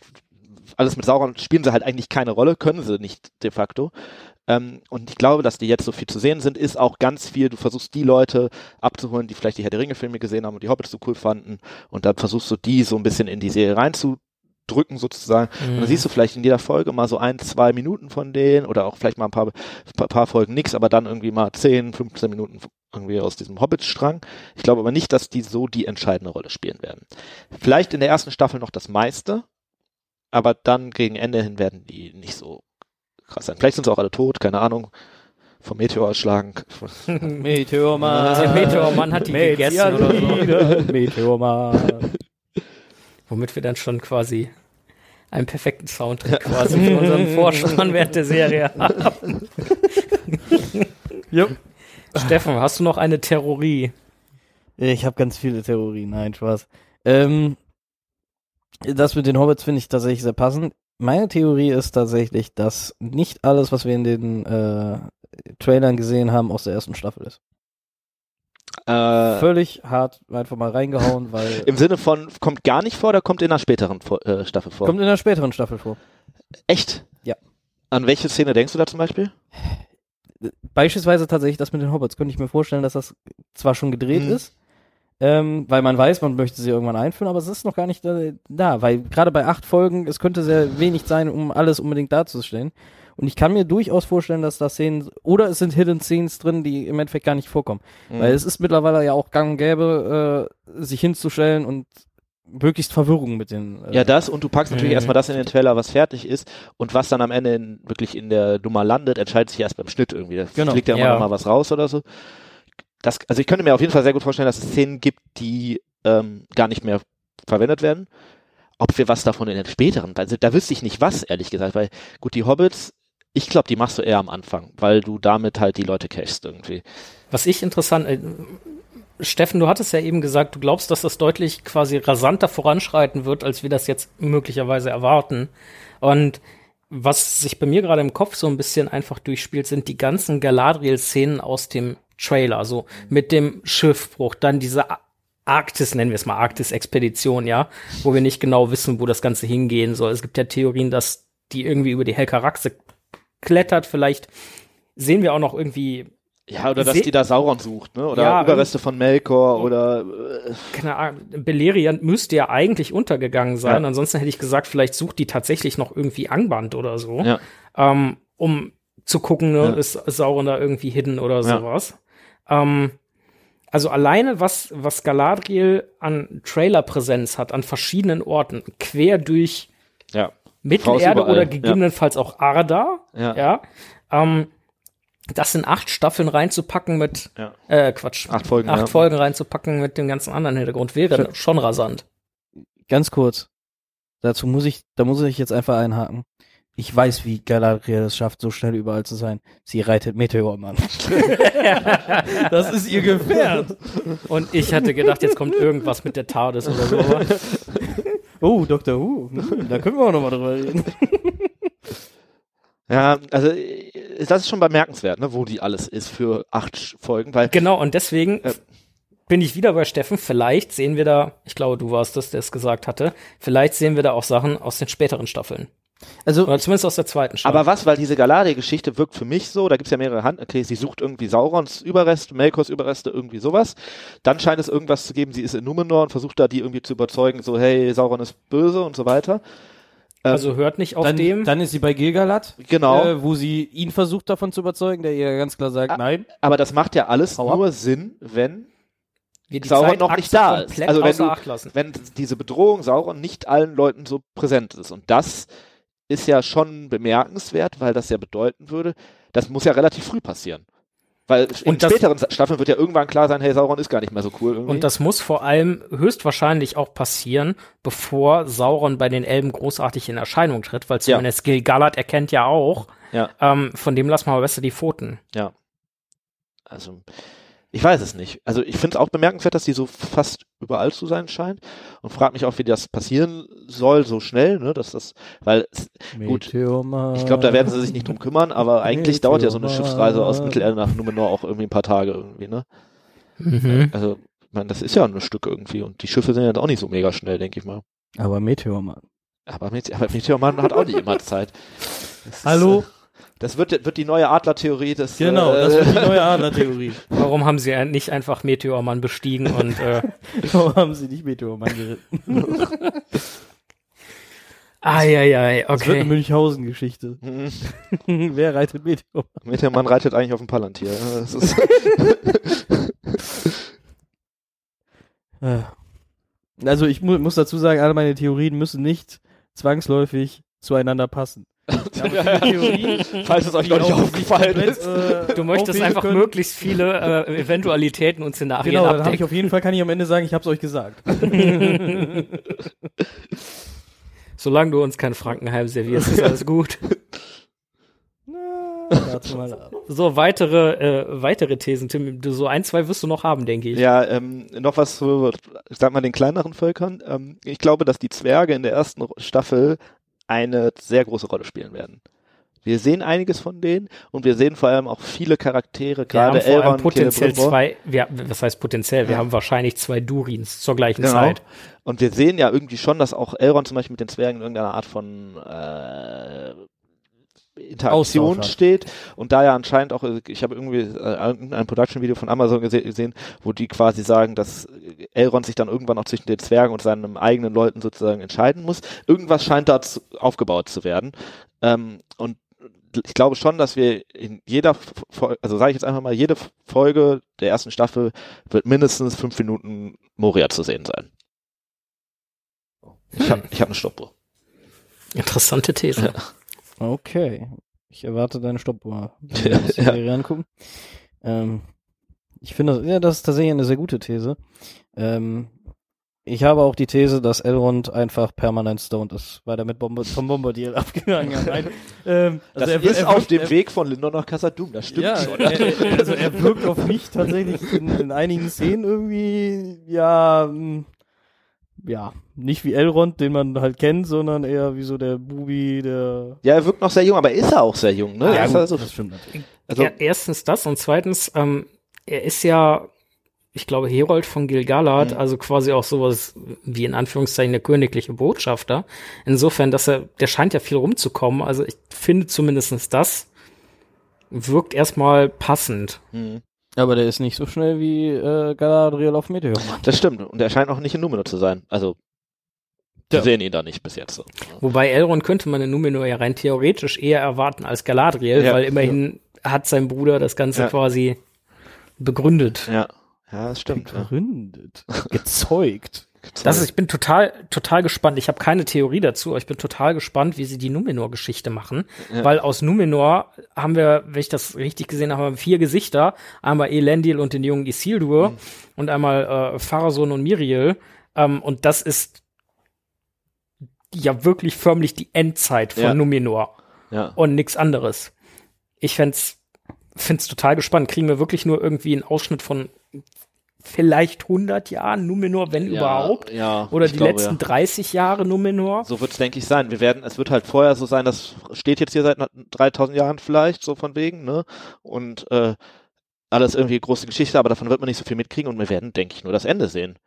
alles mit Sauron spielen sie halt eigentlich keine Rolle, können sie nicht de facto. Ähm, und ich glaube, dass die jetzt so viel zu sehen sind, ist auch ganz viel, du versuchst die Leute abzuholen, die vielleicht die Herr der Ringe-Filme gesehen haben und die Hobbits so cool fanden. Und dann versuchst du die so ein bisschen in die Serie reinzu drücken sozusagen. Mhm. Und dann siehst du vielleicht in jeder Folge mal so ein, zwei Minuten von denen oder auch vielleicht mal ein paar, paar, paar Folgen nix, aber dann irgendwie mal 10, 15 Minuten irgendwie aus diesem Hobbit-Strang. Ich glaube aber nicht, dass die so die entscheidende Rolle spielen werden. Vielleicht in der ersten Staffel noch das meiste, aber dann gegen Ende hin werden die nicht so krass sein. Vielleicht sind sie auch alle tot, keine Ahnung. Vom Meteor erschlagen. [LAUGHS] Meteormann. Der Meteormann hat die gegessen oder so. [LAUGHS] Meteormann. Womit wir dann schon quasi einen perfekten Soundtrack quasi für unseren [LAUGHS] Vorspann während der Serie haben. Jupp. Steffen, hast du noch eine Theorie? Ich habe ganz viele Theorien, nein, Spaß. Ähm, das mit den Hobbits finde ich tatsächlich sehr passend. Meine Theorie ist tatsächlich, dass nicht alles, was wir in den äh, Trailern gesehen haben, aus der ersten Staffel ist. Äh, Völlig hart einfach mal reingehauen, [LAUGHS] weil Im Sinne von, kommt gar nicht vor oder kommt in einer späteren Vor- äh, Staffel vor? kommt in der späteren Staffel vor. Echt? Ja. An welche Szene denkst du da zum Beispiel? Beispielsweise tatsächlich das mit den Hobbits. Könnte ich mir vorstellen, dass das zwar schon gedreht Mhm. ist, ähm, weil man weiß, man möchte sie irgendwann einführen, aber es ist noch gar nicht da, da weil gerade bei acht Folgen, es könnte sehr wenig sein, um alles unbedingt darzustellen. Und ich kann mir durchaus vorstellen, dass da Szenen, oder es sind Hidden Scenes drin, die im Endeffekt gar nicht vorkommen. Mhm. Weil es ist mittlerweile ja auch gang und gäbe, äh, sich hinzustellen und möglichst Verwirrung mit den. Äh, Ja, das und du packst natürlich Mhm. erstmal das in den Trailer, was fertig ist und was dann am Ende in, wirklich in der Nummer landet, entscheidet sich erst beim Schnitt irgendwie. Da Genau. fliegt ja immer Ja. noch mal was raus oder so. Das, also ich könnte mir auf jeden Fall sehr gut vorstellen, dass es Szenen gibt, die ähm, gar nicht mehr verwendet werden. Ob wir was davon in den späteren, also da wüsste ich nicht was, ehrlich gesagt, weil gut, die Hobbits, ich glaube, die machst du eher am Anfang, weil du damit halt die Leute cashst irgendwie. Was ich interessant, äh, Steffen, du hattest ja eben gesagt, du glaubst, dass das deutlich quasi rasanter voranschreiten wird, als wir das jetzt möglicherweise erwarten. Und was sich bei mir gerade im Kopf so ein bisschen einfach durchspielt, sind die ganzen Galadriel-Szenen aus dem Trailer, so mit dem Schiffbruch, dann diese Arktis, nennen wir es mal Arktis-Expedition, ja, wo wir nicht genau wissen, wo das Ganze hingehen soll. Es gibt ja Theorien, dass die irgendwie über die Helkaraxe klettert. Vielleicht sehen wir auch noch irgendwie Ja, oder dass Se- die da Sauron sucht, ne? Oder Ja, Überreste von Melkor oder äh, keine Ahnung, Beleriand müsste ja eigentlich untergegangen sein. Ja. Ansonsten hätte ich gesagt, vielleicht sucht die tatsächlich noch irgendwie Angband oder so, Ja. ähm, um zu gucken, ne, ist Sauron da irgendwie hidden oder sowas. Ähm, also alleine, was, was Galadriel an Trailerpräsenz hat, an verschiedenen Orten, quer durch Mittelerde oder gegebenenfalls auch Arda, Ja. Das in acht Staffeln reinzupacken mit, Ja. äh, Quatsch, Acht Folgen, acht ja. Folgen reinzupacken mit dem ganzen anderen Hintergrund wäre schon rasant. Ganz kurz. Dazu muss ich, da muss ich jetzt einfach einhaken. Ich weiß, wie Galadriel es schafft, so schnell überall zu sein. Sie reitet Meteormann. [LAUGHS] das ist ihr Gefährt. Und ich hatte gedacht, jetzt kommt irgendwas mit der TARDIS oder so. [LAUGHS] Oh, Dr. Who. Da können wir auch nochmal drüber reden. Ja, also das ist schon bemerkenswert, ne, wo die alles ist für acht Folgen, weil Genau, und deswegen Äh. bin ich wieder bei Steffen. Vielleicht sehen wir da, ich glaube, du warst das, der es gesagt hatte, vielleicht sehen wir da auch Sachen aus den späteren Staffeln. Also, Oder zumindest aus der zweiten Staffel. aber was, weil diese Galadriel-Geschichte wirkt für mich so, da gibt's ja mehrere Hand, okay, sie sucht irgendwie Saurons Überreste, Melkors Überreste, irgendwie sowas. Dann scheint es irgendwas zu geben, sie ist in Numenor und versucht da die irgendwie zu überzeugen, so, hey, Sauron ist böse und so weiter. Ähm, also hört nicht auf dann, dem. dann ist sie bei Gilgalad, genau. äh, wo sie ihn versucht davon zu überzeugen, der ihr ganz klar sagt, Ah, nein. aber das macht ja alles ab. nur Sinn, wenn wir die Sauron noch nicht da ist. Also wenn du- wenn diese Bedrohung Sauron nicht allen Leuten so präsent ist. Und das ist ja schon bemerkenswert, weil das ja bedeuten würde, das muss ja relativ früh passieren. Weil in das- späteren Staffeln wird ja irgendwann klar sein, hey, Sauron ist gar nicht mehr so cool irgendwie. Und das muss vor allem höchstwahrscheinlich auch passieren, bevor Sauron bei den Elben großartig in Erscheinung tritt, weil Ja. zumindest Gil-galad erkennt ja auch, Ja. ähm, von dem lassen wir mal besser die Pfoten. ja. Also, Ich weiß es nicht. Also ich finde es auch bemerkenswert, dass die so fast überall zu sein scheint und frage mich auch, wie das passieren soll so schnell, ne, dass das, weil gut, Meteormann. ich glaube, da werden sie sich nicht drum kümmern, aber eigentlich dauert ja so eine. Schiffsreise aus Mittelerde nach Numenor auch irgendwie ein paar Tage irgendwie, ne? Mhm. Also, ich meine, das ist ja ein Stück irgendwie und die Schiffe sind jetzt auch nicht so mega schnell, denke ich mal. Aber Meteormann. Aber, Mete aber Meteormann hat auch nicht immer Zeit. Ist, Hallo? äh, Das wird, wird die neue Adler-Theorie des. Genau, äh, das wird die neue [LAUGHS] Adler-Theorie. Warum haben sie nicht einfach Meteormann bestiegen und äh, [LAUGHS] Warum haben sie nicht Meteormann geritten? [LAUGHS] Eieiei, Das wird eine okay. Münchhausen-Geschichte. Mhm. Wer reitet Meteormann? Meteormann reitet eigentlich auf dem Palantir. Ja, Das ist, Äh. Also ich mu muss dazu sagen, alle meine Theorien müssen nicht zwangsläufig zueinander passen. Theorien, falls es euch noch nicht aufgefallen komplett, ist. äh, Du möchtest einfach können. möglichst viele äh, Eventualitäten und Szenarien Genau, dann habe ich abdecken. auf jeden Fall, kann ich am Ende sagen, ich habe es euch gesagt. [LAUGHS] Solange du uns kein Frankenheim servierst, ist alles gut. So, weitere, äh, weitere Thesen, Tim. Du, so ein, zwei wirst du noch haben, denke ich. Ja, ähm, noch was zu, ich sag mal, den kleineren Völkern. Ähm, ich glaube, dass die Zwerge in der ersten Staffel eine sehr große Rolle spielen werden. Wir sehen einiges von denen und wir sehen vor allem auch viele Charaktere, Wir haben gerade Elrond, potenziell zwei, wir, was heißt potenziell? Wir Ja. haben wahrscheinlich zwei Durins zur gleichen Genau. Zeit. Und wir sehen ja irgendwie schon, dass auch Elrond zum Beispiel mit den Zwergen in irgendeiner Art von äh, Interaktion Austausch steht und da ja anscheinend auch, ich habe irgendwie äh, ein Production-Video von Amazon gese gesehen, wo die quasi sagen, dass Elrond sich dann irgendwann auch zwischen den Zwergen und seinen eigenen Leuten sozusagen entscheiden muss. Irgendwas scheint da aufgebaut zu werden. Ähm, und ich glaube schon, dass wir in jeder, Fol- also sage ich jetzt einfach mal, jede Folge der ersten Staffel wird mindestens fünf Minuten Moria zu sehen sein. Ich habe ich hab eine Stoppuhr. Interessante These. Okay. Ich erwarte deine Stoppuhr. [LAUGHS] Ja, Wir uns die ja. Serie angucken. Ähm, ich finde, ja, das ist tatsächlich eine sehr gute These. Ähm, ich habe auch die These, dass Elrond einfach permanent stoned ist, weil er mit Bombe Tom Bombadil [LAUGHS] abgegangen. Nein, ähm, Das also er, ist er auf dem Weg von Lindor nach Casadum, das stimmt ja, schon. er, er- also er wirkt auf mich tatsächlich in, in einigen Szenen irgendwie, ja, mh, ja, nicht wie Elrond, den man halt kennt, sondern eher wie so der Bubi, der Ja, er wirkt noch sehr jung, aber ist er auch sehr jung, ne? Ja, ist gut, also, das stimmt natürlich. also ja, erstens das und zweitens, ähm, er ist ja, ich glaube, Herold von Gil-galad, Mhm. also quasi auch sowas wie in Anführungszeichen der königliche Botschafter. Insofern, dass er, der scheint ja viel rumzukommen. Also ich finde zumindestens das wirkt erstmal passend. Aber der ist nicht so schnell wie äh, Galadriel auf Meteor. das stimmt. Und er scheint auch nicht in Numenor zu sein. Also, wir Ja. sehen ihn da nicht bis jetzt so. Wobei Elrond könnte man in Numenor ja rein theoretisch eher erwarten als Galadriel, Ja, weil immerhin hat sein Bruder das Ganze Ja. quasi begründet. Ja, ja, das stimmt. Ja. Gegründet. Das ist, ich bin total, total gespannt. Ich habe keine Theorie dazu, aber ich bin total gespannt, wie sie die Numenor-Geschichte machen. Ja. Weil aus Numenor haben wir, wenn ich das richtig gesehen habe, vier Gesichter. Einmal Elendil und den jungen Isildur Mhm. und einmal äh, Pharason und Miriel. Ähm, und das ist ja wirklich förmlich die Endzeit von Ja. Numenor ja. und nichts anderes. Ich fänd's, find's total gespannt. Kriegen wir wirklich nur irgendwie einen Ausschnitt von vielleicht 100 Jahren Numenor, wenn überhaupt? Ja, Oder die glaube, letzten ja. 30 Jahre Numenor? So wird es, denke ich, sein. Wir werden, es wird halt vorher so sein, das steht jetzt hier seit 3000 Jahren vielleicht, so von wegen, ne? Und äh, alles irgendwie große Geschichte, aber davon wird man nicht so viel mitkriegen und wir werden, denke ich, nur das Ende sehen.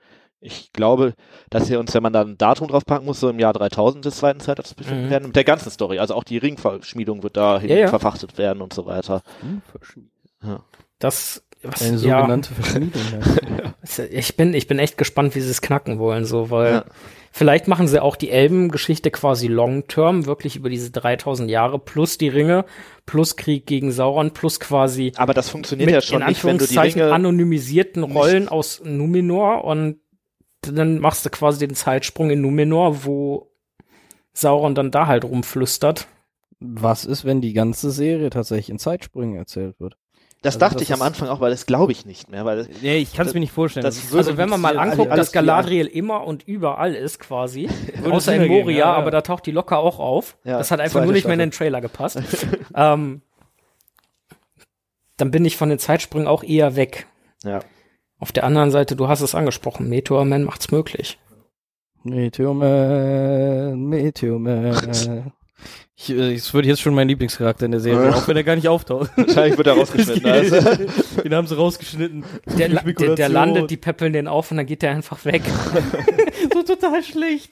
Ich glaube, dass wir uns, wenn man da ein Datum draufpacken muss, so im Jahr 3000 des zweiten Zeitalters befinden Mhm. werden, mit der ganzen Story. Also auch die Ringverschmiedung wird dahin Ja, ja. verfachtet werden und so weiter. Das, was, Eine sogenannte Verschmiedung. [LAUGHS] ja. ich bin, ich bin echt gespannt, wie sie es knacken wollen, so, weil Ja. vielleicht machen sie auch die Elben-Geschichte quasi long-term, wirklich über diese 3000 Jahre, plus die Ringe, plus Krieg gegen Sauron, plus quasi Aber das funktioniert ja schon in nicht, wenn du die Ringe anonymisierten Rollen aus Numenor und dann machst du quasi den Zeitsprung in Numenor, wo Sauron dann da halt rumflüstert. Was ist, wenn die ganze Serie tatsächlich in Zeitsprüngen erzählt wird? Das Also dachte das ich am Anfang auch, weil das glaube ich nicht mehr, weil Nee, ich kann es mir nicht vorstellen. Also wenn man mal anguckt, alles dass. Galadriel immer und überall ist quasi, [LAUGHS] außer in Moria, ja, ja. aber da taucht die locker auch auf. Ja, das hat einfach nur nicht mehr in den Trailer gepasst. [LAUGHS] ähm, dann bin ich von den Zeitsprüngen auch eher weg. Ja. Auf der anderen Seite, du hast es angesprochen, Meteor Man macht's möglich. Meteorman, Meteorman. [LAUGHS] Ich, äh, es wird jetzt schon mein Lieblingscharakter in der Serie, [LAUGHS] auch wenn er gar nicht auftaucht. Wahrscheinlich wird er [LAUGHS] rausgeschnitten. Also. [LAUGHS] Den haben sie rausgeschnitten. Der, la- der, der landet, die peppeln den auf und dann geht der einfach weg. so total schlecht.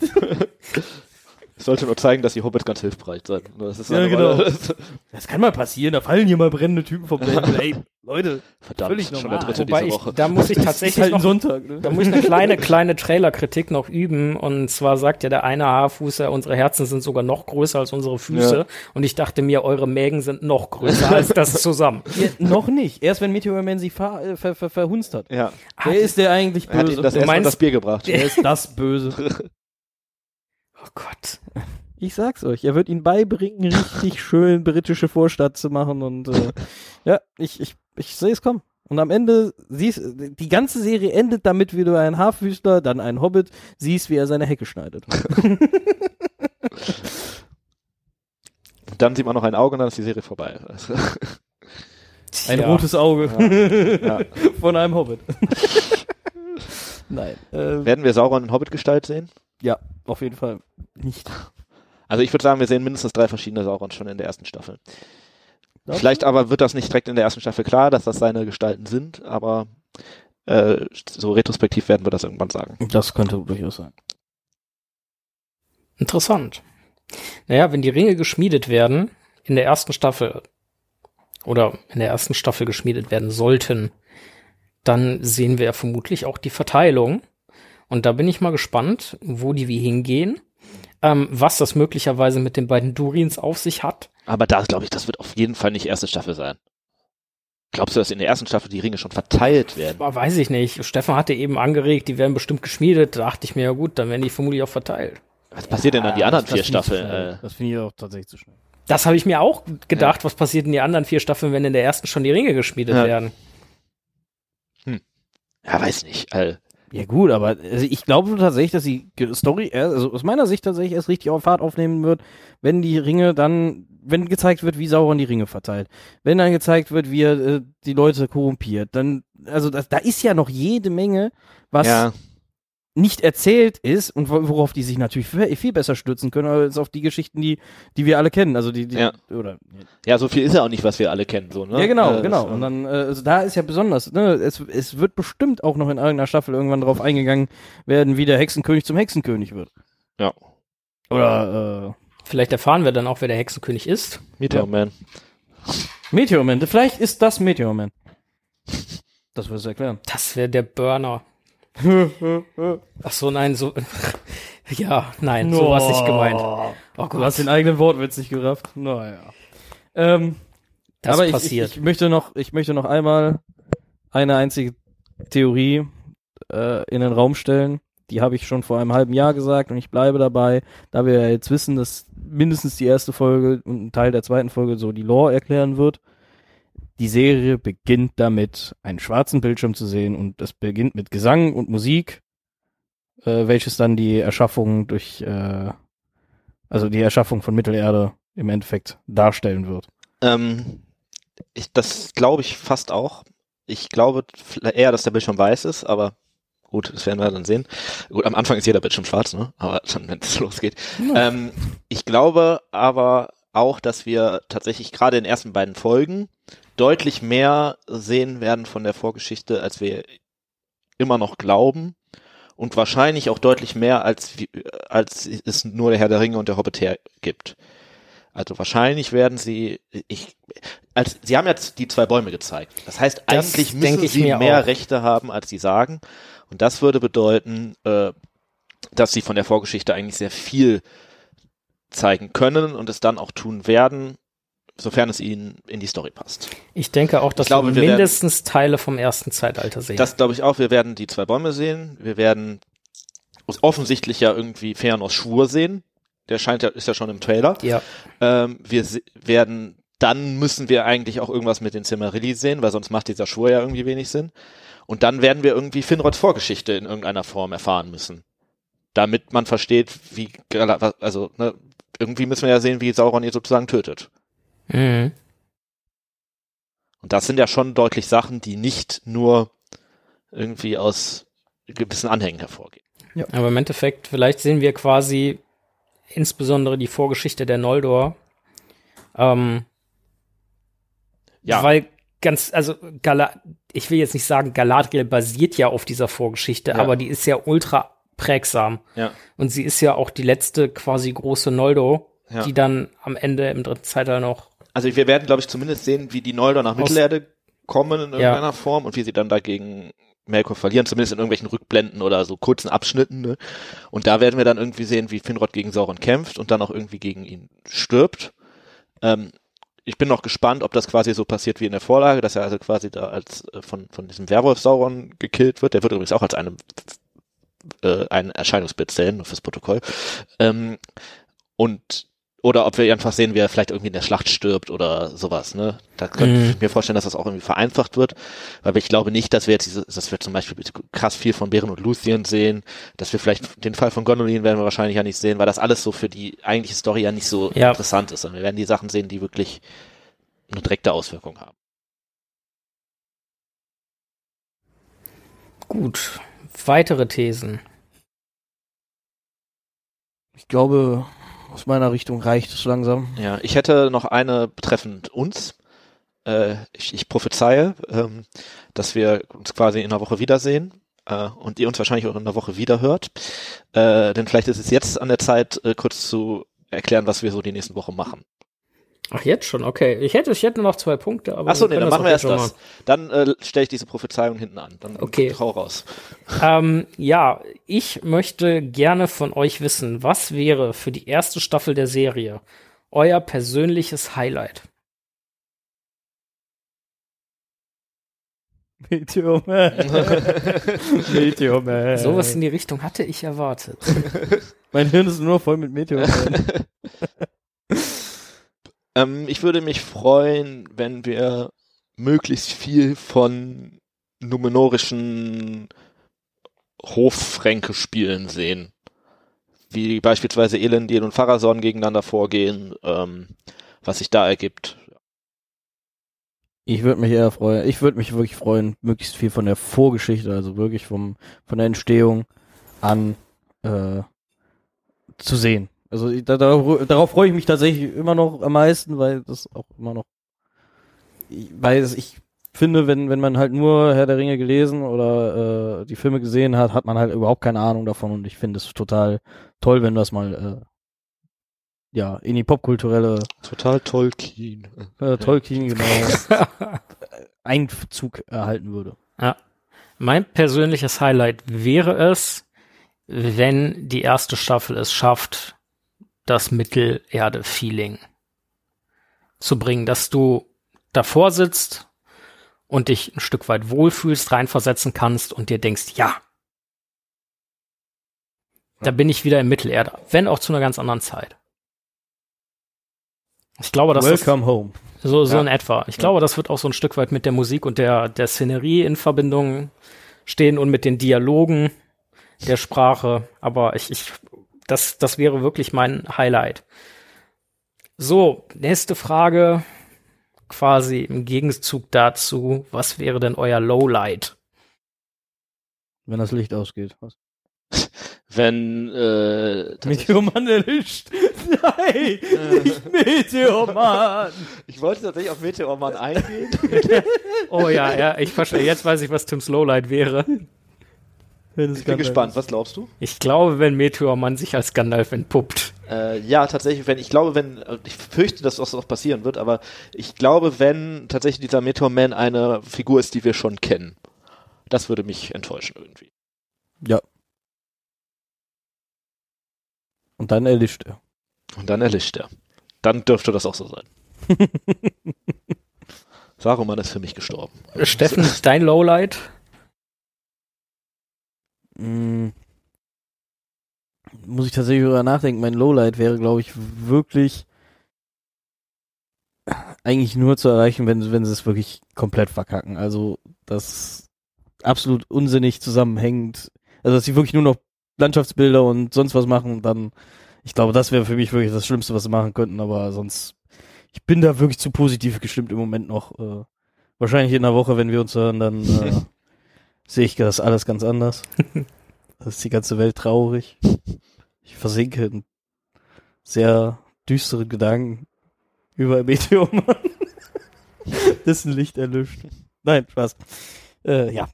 Ich sollte nur zeigen, dass die Hobbits ganz hilfreich sind. Das ist Ja, genau. [LAUGHS] Das kann mal passieren, da fallen hier mal brennende Typen vom Blenden. [LAUGHS] Ey, Leute, Verdammt, Völlig schon der dritte Wobei diese ich, Woche. da muss ich [LAUGHS] tatsächlich halt noch, Sonntag. Ne? da muss ich eine kleine, kleine Trailerkritik noch üben. Und zwar sagt ja der eine Haarfußer, unsere Herzen sind sogar noch größer als unsere Füße. Ja. Und ich dachte mir, eure Mägen sind noch größer als das zusammen. Ja, noch nicht. Erst wenn Meteorman sie ver, äh, ver, ver, verhunzt hat. Ja, Wer ist der eigentlich er hat böse? das Du meinst- das Bier gebracht. Wer ist das Böse? Oh Gott. Ich sag's euch, er wird ihnen beibringen, richtig [LAUGHS] schön britische Vorstadt zu machen und äh, ja, ich, ich, ich sehe es kommen. Und am Ende siehst die ganze Serie endet damit, wie du einen Haarfüßler, dann einen Hobbit siehst, wie er seine Hecke schneidet. Und [LAUGHS] dann sieht man noch ein Auge und dann ist die Serie vorbei. Ein Tja. rotes Auge ja. [LAUGHS] von einem Hobbit. Nein. Äh, Werden wir Sauron in Hobbit-Gestalt sehen? Ja, auf jeden Fall nicht. Also ich würde sagen, wir sehen mindestens drei verschiedene Saurons schon in der ersten Staffel. Glaubst Vielleicht aber wird das nicht direkt in der ersten Staffel klar, dass das seine Gestalten sind, aber äh, so retrospektiv werden wir das irgendwann sagen. Das könnte durchaus sein. Interessant. Naja, wenn die Ringe geschmiedet werden, in der ersten Staffel, oder in der ersten Staffel geschmiedet werden sollten, dann sehen wir ja vermutlich auch die Verteilung. Und da bin ich mal gespannt, wo die wie hingehen, ähm, was das möglicherweise mit den beiden Durins auf sich hat. Aber da glaube ich, das wird auf jeden Fall nicht erste Staffel sein. Glaubst du, dass in der ersten Staffel die Ringe schon verteilt werden? Weiß ich nicht. Stefan hatte eben angeregt, die werden bestimmt geschmiedet. Da dachte ich mir, ja gut, dann werden die vermutlich auch verteilt. Was passiert denn an die anderen vier Staffeln? Äh, Das finde ich auch tatsächlich zu schnell. Das habe ich mir auch gedacht, was passiert in die anderen vier Staffeln, wenn in der ersten schon die Ringe geschmiedet Ja. werden. ja, weiß nicht. Äh, Ja gut, aber also ich glaube tatsächlich, dass die Story, erst- also aus meiner Sicht tatsächlich erst richtig auf Fahrt aufnehmen wird, wenn die Ringe dann, wenn gezeigt wird, wie Sauron die Ringe verteilt. Wenn dann gezeigt wird, wie er äh, die Leute korrumpiert, dann, also das, da ist ja noch jede Menge, was ja, nicht erzählt ist und wo- worauf die sich natürlich viel, viel besser stützen können, als auf die Geschichten, die, die wir alle kennen. Also die, die Ja. oder ja, so viel ist ja auch nicht, was wir alle kennen. So, ne? ja, genau, Äh, genau. Und dann, äh, also da ist ja besonders, ne, es, es wird bestimmt auch noch in irgendeiner Staffel irgendwann drauf eingegangen werden, wie der Hexenkönig zum Hexenkönig wird. Ja. Oder, Vielleicht erfahren wir dann auch, wer der Hexenkönig ist. Meteor Man. äh, Meteorman. Vielleicht ist das Meteorman. Das wird es erklären. Das wäre der Burner. [LAUGHS] Ach so, nein, so. [LAUGHS] ja, nein, so was nicht gemeint. Oh Du hast den eigenen Wortwitz nicht gerafft. Naja. Ähm, Das aber ich, passiert. Ich, ich möchte noch, ich möchte noch einmal eine einzige Theorie äh, in den Raum stellen. Die habe ich schon vor einem halben Jahr gesagt und ich bleibe dabei, da wir ja jetzt wissen, dass mindestens die erste Folge und ein Teil der zweiten Folge so die Lore erklären wird. Die Serie beginnt damit, einen schwarzen Bildschirm zu sehen und es beginnt mit Gesang und Musik, äh, welches dann die Erschaffung durch, äh, also die Erschaffung von Mittelerde im Endeffekt darstellen wird. Ähm, ich, das glaube ich fast auch. Ich glaube eher, dass der Bildschirm weiß ist, aber gut, das werden wir dann sehen. Gut, am Anfang ist jeder Bildschirm schwarz, ne? Aber dann, wenn es [LAUGHS] losgeht. Ähm, ich glaube aber auch, dass wir tatsächlich gerade in den ersten beiden Folgen deutlich mehr sehen werden von der Vorgeschichte, als wir immer noch glauben. Und wahrscheinlich auch deutlich mehr, als, als es nur der Herr der Ringe und der Hobbit hergibt. Also wahrscheinlich werden sie, ich, als, sie haben jetzt die zwei Bäume gezeigt. Das heißt, Das eigentlich denke müssen ich sie mehr auch. Rechte haben, als sie sagen. Und das würde bedeuten, äh, dass sie von der Vorgeschichte eigentlich sehr viel zeigen können und es dann auch tun werden, sofern es ihnen in die Story passt. Ich denke auch, dass Ich glaube, wir wir werden- mindestens Teile vom ersten Zeitalter sehen. Das glaube ich auch. Wir werden die zwei Bäume sehen. Wir werden offensichtlich ja irgendwie Fëanors Schwur sehen. Der scheint ja, ist ja schon im Trailer. ja, Ähm, wir werden, dann müssen wir eigentlich auch irgendwas mit den Cimmerilli sehen, weil sonst macht dieser Schwur ja irgendwie wenig Sinn. Und dann werden wir irgendwie Finrods Vorgeschichte in irgendeiner Form erfahren müssen. Damit man versteht, wie, also, ne, irgendwie müssen wir ja sehen, wie Sauron ihn sozusagen tötet. Mhm. Und das sind ja schon deutlich Sachen, die nicht nur irgendwie aus gewissen Anhängen hervorgehen. Ja. Aber im Endeffekt, vielleicht sehen wir quasi insbesondere die Vorgeschichte der Noldor. Ähm, ja. Weil ganz, also Gala ich will jetzt nicht sagen, Galadriel basiert ja auf dieser Vorgeschichte, ja. aber die ist ja ultra prägsam. Ja. Und sie ist ja auch die letzte quasi große Noldo, ja. die dann am Ende im dritten Zeitalter noch. Also wir werden, glaube ich, zumindest sehen, wie die Noldor nach Mittelerde kommen in irgendeiner ja. Form und wie sie dann dagegen Melkor verlieren, zumindest in irgendwelchen Rückblenden oder so kurzen Abschnitten. Ne? Und da werden wir dann irgendwie sehen, wie Finrod gegen Sauron kämpft und dann auch irgendwie gegen ihn stirbt. Ähm, ich bin noch gespannt, ob das quasi so passiert wie in der Vorlage, dass er also quasi da als äh, von, von diesem Werwolf Sauron gekillt wird. Der wird übrigens auch als eine, äh, ein Erscheinungsbild zählen, nur fürs Protokoll. Ähm, und oder ob wir einfach sehen, wie er vielleicht irgendwie in der Schlacht stirbt oder sowas, ne? Da könnte mhm. ich mir vorstellen, dass das auch irgendwie vereinfacht wird. Weil ich glaube nicht, dass wir jetzt diese, dass wir zum Beispiel krass viel von Bären und Luthien sehen, dass wir vielleicht den Fall von Gondolin werden wir wahrscheinlich ja nicht sehen, weil das alles so für die eigentliche Story ja nicht so ja. interessant ist. Und wir werden die Sachen sehen, die wirklich eine direkte Auswirkung haben. Gut. Weitere Thesen. Ich glaube, aus meiner Richtung reicht es langsam. Ja, ich hätte noch eine betreffend uns. Äh, ich, ich prophezeie, ähm, dass wir uns quasi in einer Woche wiedersehen äh, und ihr uns wahrscheinlich auch in einer Woche wiederhört. Äh, denn vielleicht ist es jetzt an der Zeit, äh, kurz zu erklären, was wir so die nächsten Wochen machen. Ach, jetzt schon, okay. Ich hätte, ich hätte noch zwei Punkte, aber. Achso, nee, dann machen wir erst das. Dann äh, stelle ich diese Prophezeiung hinten an. Dann okay. hau raus. Ähm, ja, ich möchte gerne von euch wissen, was wäre für die erste Staffel der Serie euer persönliches Highlight? [LAUGHS] Meteor Man. Meteor [LAUGHS] Man. Sowas in die Richtung hatte ich erwartet. [LAUGHS] mein Hirn ist nur voll mit Meteor Man. Ähm, ich würde mich freuen, wenn wir möglichst viel von numenorischen Hoffränke-Spielen sehen. Wie beispielsweise Elendil und Pharason gegeneinander vorgehen, ähm, was sich da ergibt. Ich würde mich eher freuen, ich würde mich wirklich freuen, möglichst viel von der Vorgeschichte, also wirklich vom, von der Entstehung an äh, zu sehen. Also da, darauf, darauf freue ich mich tatsächlich immer noch am meisten, weil das auch immer noch, weil ich finde, wenn, wenn man halt nur Herr der Ringe gelesen oder äh, die Filme gesehen hat, hat man halt überhaupt keine Ahnung davon und ich finde es total toll, wenn das mal äh, ja in die popkulturelle total Tolkien äh, Tolkien genau [LAUGHS] Einzug erhalten würde. Ja. Mein persönliches Highlight wäre es, wenn die erste Staffel es schafft, das Mittelerde-Feeling zu bringen, dass du davor sitzt und dich ein Stück weit wohlfühlst, reinversetzen kannst und dir denkst, ja, da bin ich wieder im Mittelerde, wenn auch zu einer ganz anderen Zeit. Ich glaube, dass Welcome das, home. So, so ja. in etwa. Ich ja. glaube, das wird auch so ein Stück weit mit der Musik und der, der Szenerie in Verbindung stehen und mit den Dialogen der Sprache. Aber ich, ich das, das wäre wirklich mein Highlight. So, nächste Frage. Quasi im Gegenzug dazu, was wäre denn euer Lowlight? Wenn das Licht ausgeht. Was? [LAUGHS] Wenn äh, Meteormann erlischt. [LAUGHS] Nein, nicht Meteormann. [LAUGHS] Ich wollte tatsächlich auf Meteormann eingehen. oh ja, ja, ich verstehe. Jetzt weiß ich, was Tims Lowlight wäre. Ich bin gespannt, was glaubst du? Ich glaube, wenn Meteormann sich als Gandalf entpuppt. Äh, ja, tatsächlich, wenn, ich glaube, wenn, äh, ich fürchte, dass das auch passieren wird, aber ich glaube, wenn tatsächlich dieser Meteorman eine Figur ist, die wir schon kennen. Das würde mich enttäuschen irgendwie. Ja. Und dann erlischt er. Und dann erlischt er. Dann dürfte das auch so sein. [LAUGHS] Saruman ist für mich gestorben. Steffen, dein Lowlight? Mh, muss ich tatsächlich darüber nachdenken. Mein Lowlight wäre, glaube ich, wirklich eigentlich nur zu erreichen, wenn, wenn sie es wirklich komplett verkacken. Also, das absolut unsinnig zusammenhängt. Also, dass sie wirklich nur noch Landschaftsbilder und sonst was machen, dann, ich glaube, das wäre für mich wirklich das Schlimmste, was sie machen könnten, aber sonst, ich bin da wirklich zu positiv gestimmt im Moment noch. Äh, wahrscheinlich in einer Woche, wenn wir uns hören, dann äh, [LAUGHS] sehe ich das alles ganz anders. [LAUGHS] da ist die ganze Welt traurig. Ich versinke in sehr düstere Gedanken über Meteormann, [LAUGHS] dessen Licht erlischt. Nein, Spaß. Äh, ja.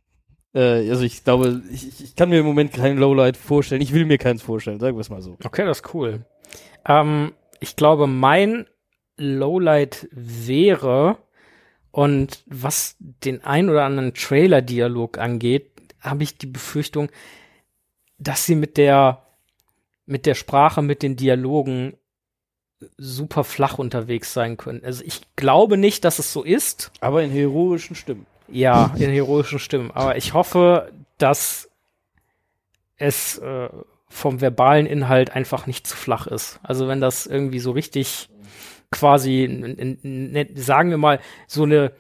Äh, also ich glaube, ich, ich kann mir im Moment kein Lowlight vorstellen. Ich will mir keins vorstellen, sagen wir es mal so. Okay, das ist cool. Ähm, ich glaube, mein Lowlight wäre, und was den ein oder anderen Trailer-Dialog angeht, habe ich die Befürchtung, dass sie mit der, mit der Sprache, mit den Dialogen super flach unterwegs sein können. Also ich glaube nicht, dass es so ist. Aber in heroischen Stimmen. Ja, in heroischen Stimmen. Aber ich hoffe, dass es äh, vom verbalen Inhalt einfach nicht zu flach ist. Also wenn das irgendwie so richtig quasi, sagen wir mal, so eine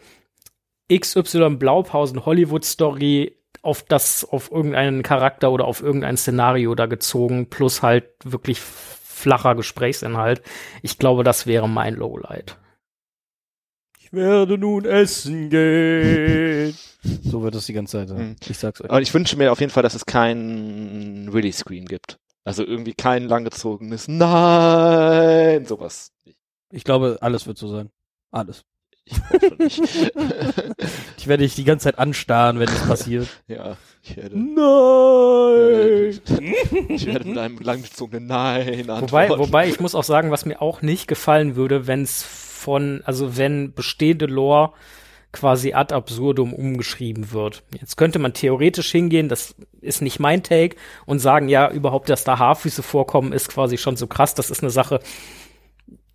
XY Blaupausen Hollywood Story auf das, auf irgendeinen Charakter oder auf irgendein Szenario da gezogen, plus halt wirklich flacher Gesprächsinhalt. Ich glaube, das wäre mein Lowlight. Ich werde nun essen gehen. [LAUGHS] So wird das die ganze Zeit. Hm. Ich sag's euch. Aber ich wünsche mir auf jeden Fall, dass es kein Release-Screen gibt. Also irgendwie kein langgezogenes Nein, sowas. Ich glaube, alles wird so sein. Alles. Ich nicht. [LAUGHS] Ich werde dich die ganze Zeit anstarren, wenn das [LAUGHS] passiert. ja, ich werde, Nein! ich werde mit einem langgezogenen Nein Wobei, antworten. wobei ich muss auch sagen, was mir auch nicht gefallen würde, wenn es von, also wenn bestehende Lore quasi ad absurdum umgeschrieben wird. Jetzt könnte man theoretisch hingehen, das ist nicht mein Take, und sagen, ja, überhaupt, dass da Haarfüße vorkommen, ist quasi schon so krass. Das ist eine Sache,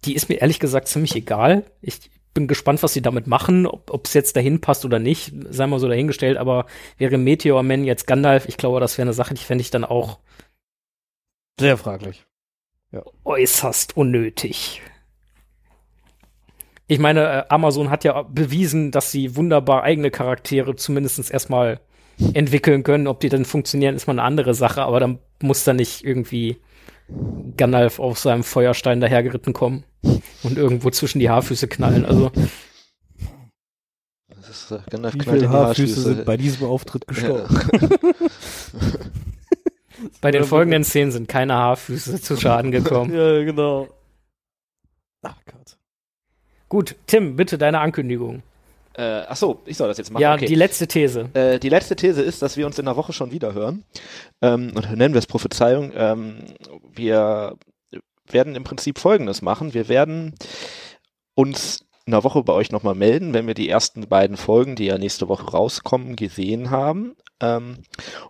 die ist mir ehrlich gesagt ziemlich egal. Ich bin gespannt, was sie damit machen, ob es jetzt dahin passt oder nicht, sei mal so dahingestellt, aber wäre Meteor Man jetzt Gandalf, ich glaube, das wäre eine Sache, die fände ich dann auch Sehr fraglich. äußerst unnötig. Ich meine, äh, Amazon hat ja bewiesen, dass sie wunderbar eigene Charaktere zumindest erstmal entwickeln können. Ob die dann funktionieren, ist mal eine andere Sache, aber dann muss da nicht irgendwie Gandalf auf seinem Feuerstein dahergeritten kommen und irgendwo zwischen die Haarfüße knallen. Also Das ist, äh, Gandalf Wie knallt viele in die Haarfüße Haarfüße. sind bei diesem Auftritt gestorben? [LAUGHS] bei den folgenden Szenen sind keine Haarfüße zu Schaden gekommen. [LAUGHS] ja, genau. Ach Gott. Gut, Tim, bitte deine Ankündigung. Äh, ach so, ich soll das jetzt machen. ja, okay. die letzte These. Äh, die letzte These ist, dass wir uns in der Woche schon wieder hören. Ähm, und nennen wir es Prophezeiung. Ähm, wir werden im Prinzip Folgendes machen. Wir werden uns in der Woche bei euch nochmal melden, wenn wir die ersten beiden Folgen, die ja nächste Woche rauskommen, gesehen haben. Ähm,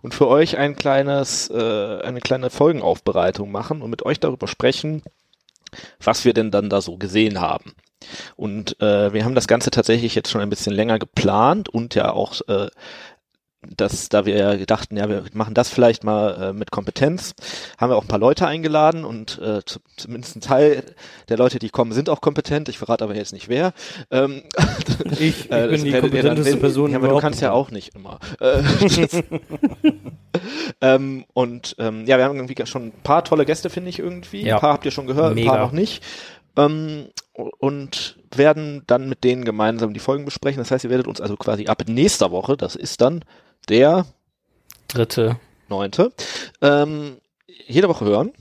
und für euch ein kleines, äh, eine kleine Folgenaufbereitung machen und mit euch darüber sprechen, was wir denn dann da so gesehen haben. Und äh, wir haben das Ganze tatsächlich jetzt schon ein bisschen länger geplant und ja auch äh, dass da wir ja dachten, ja, wir machen das vielleicht mal äh, mit Kompetenz, haben wir auch ein paar Leute eingeladen und äh, zu, zumindest ein Teil der Leute, die kommen, sind auch kompetent. Ich verrate aber jetzt nicht wer. Ähm, [LAUGHS] Ich, ich äh, bin die dann kompetenteste sehen. Person Ja, aber du kannst ja auch nicht immer. Äh, [LAUGHS] ähm, und ähm, ja, wir haben irgendwie schon ein paar tolle Gäste, finde ich irgendwie. Ja. Ein paar habt ihr schon gehört, ein Mega. paar noch nicht. Ähm, und werden dann mit denen gemeinsam die Folgen besprechen. Das heißt, ihr werdet uns also quasi ab nächster Woche, das ist dann der Dritte. neunte, ähm, jede Woche hören.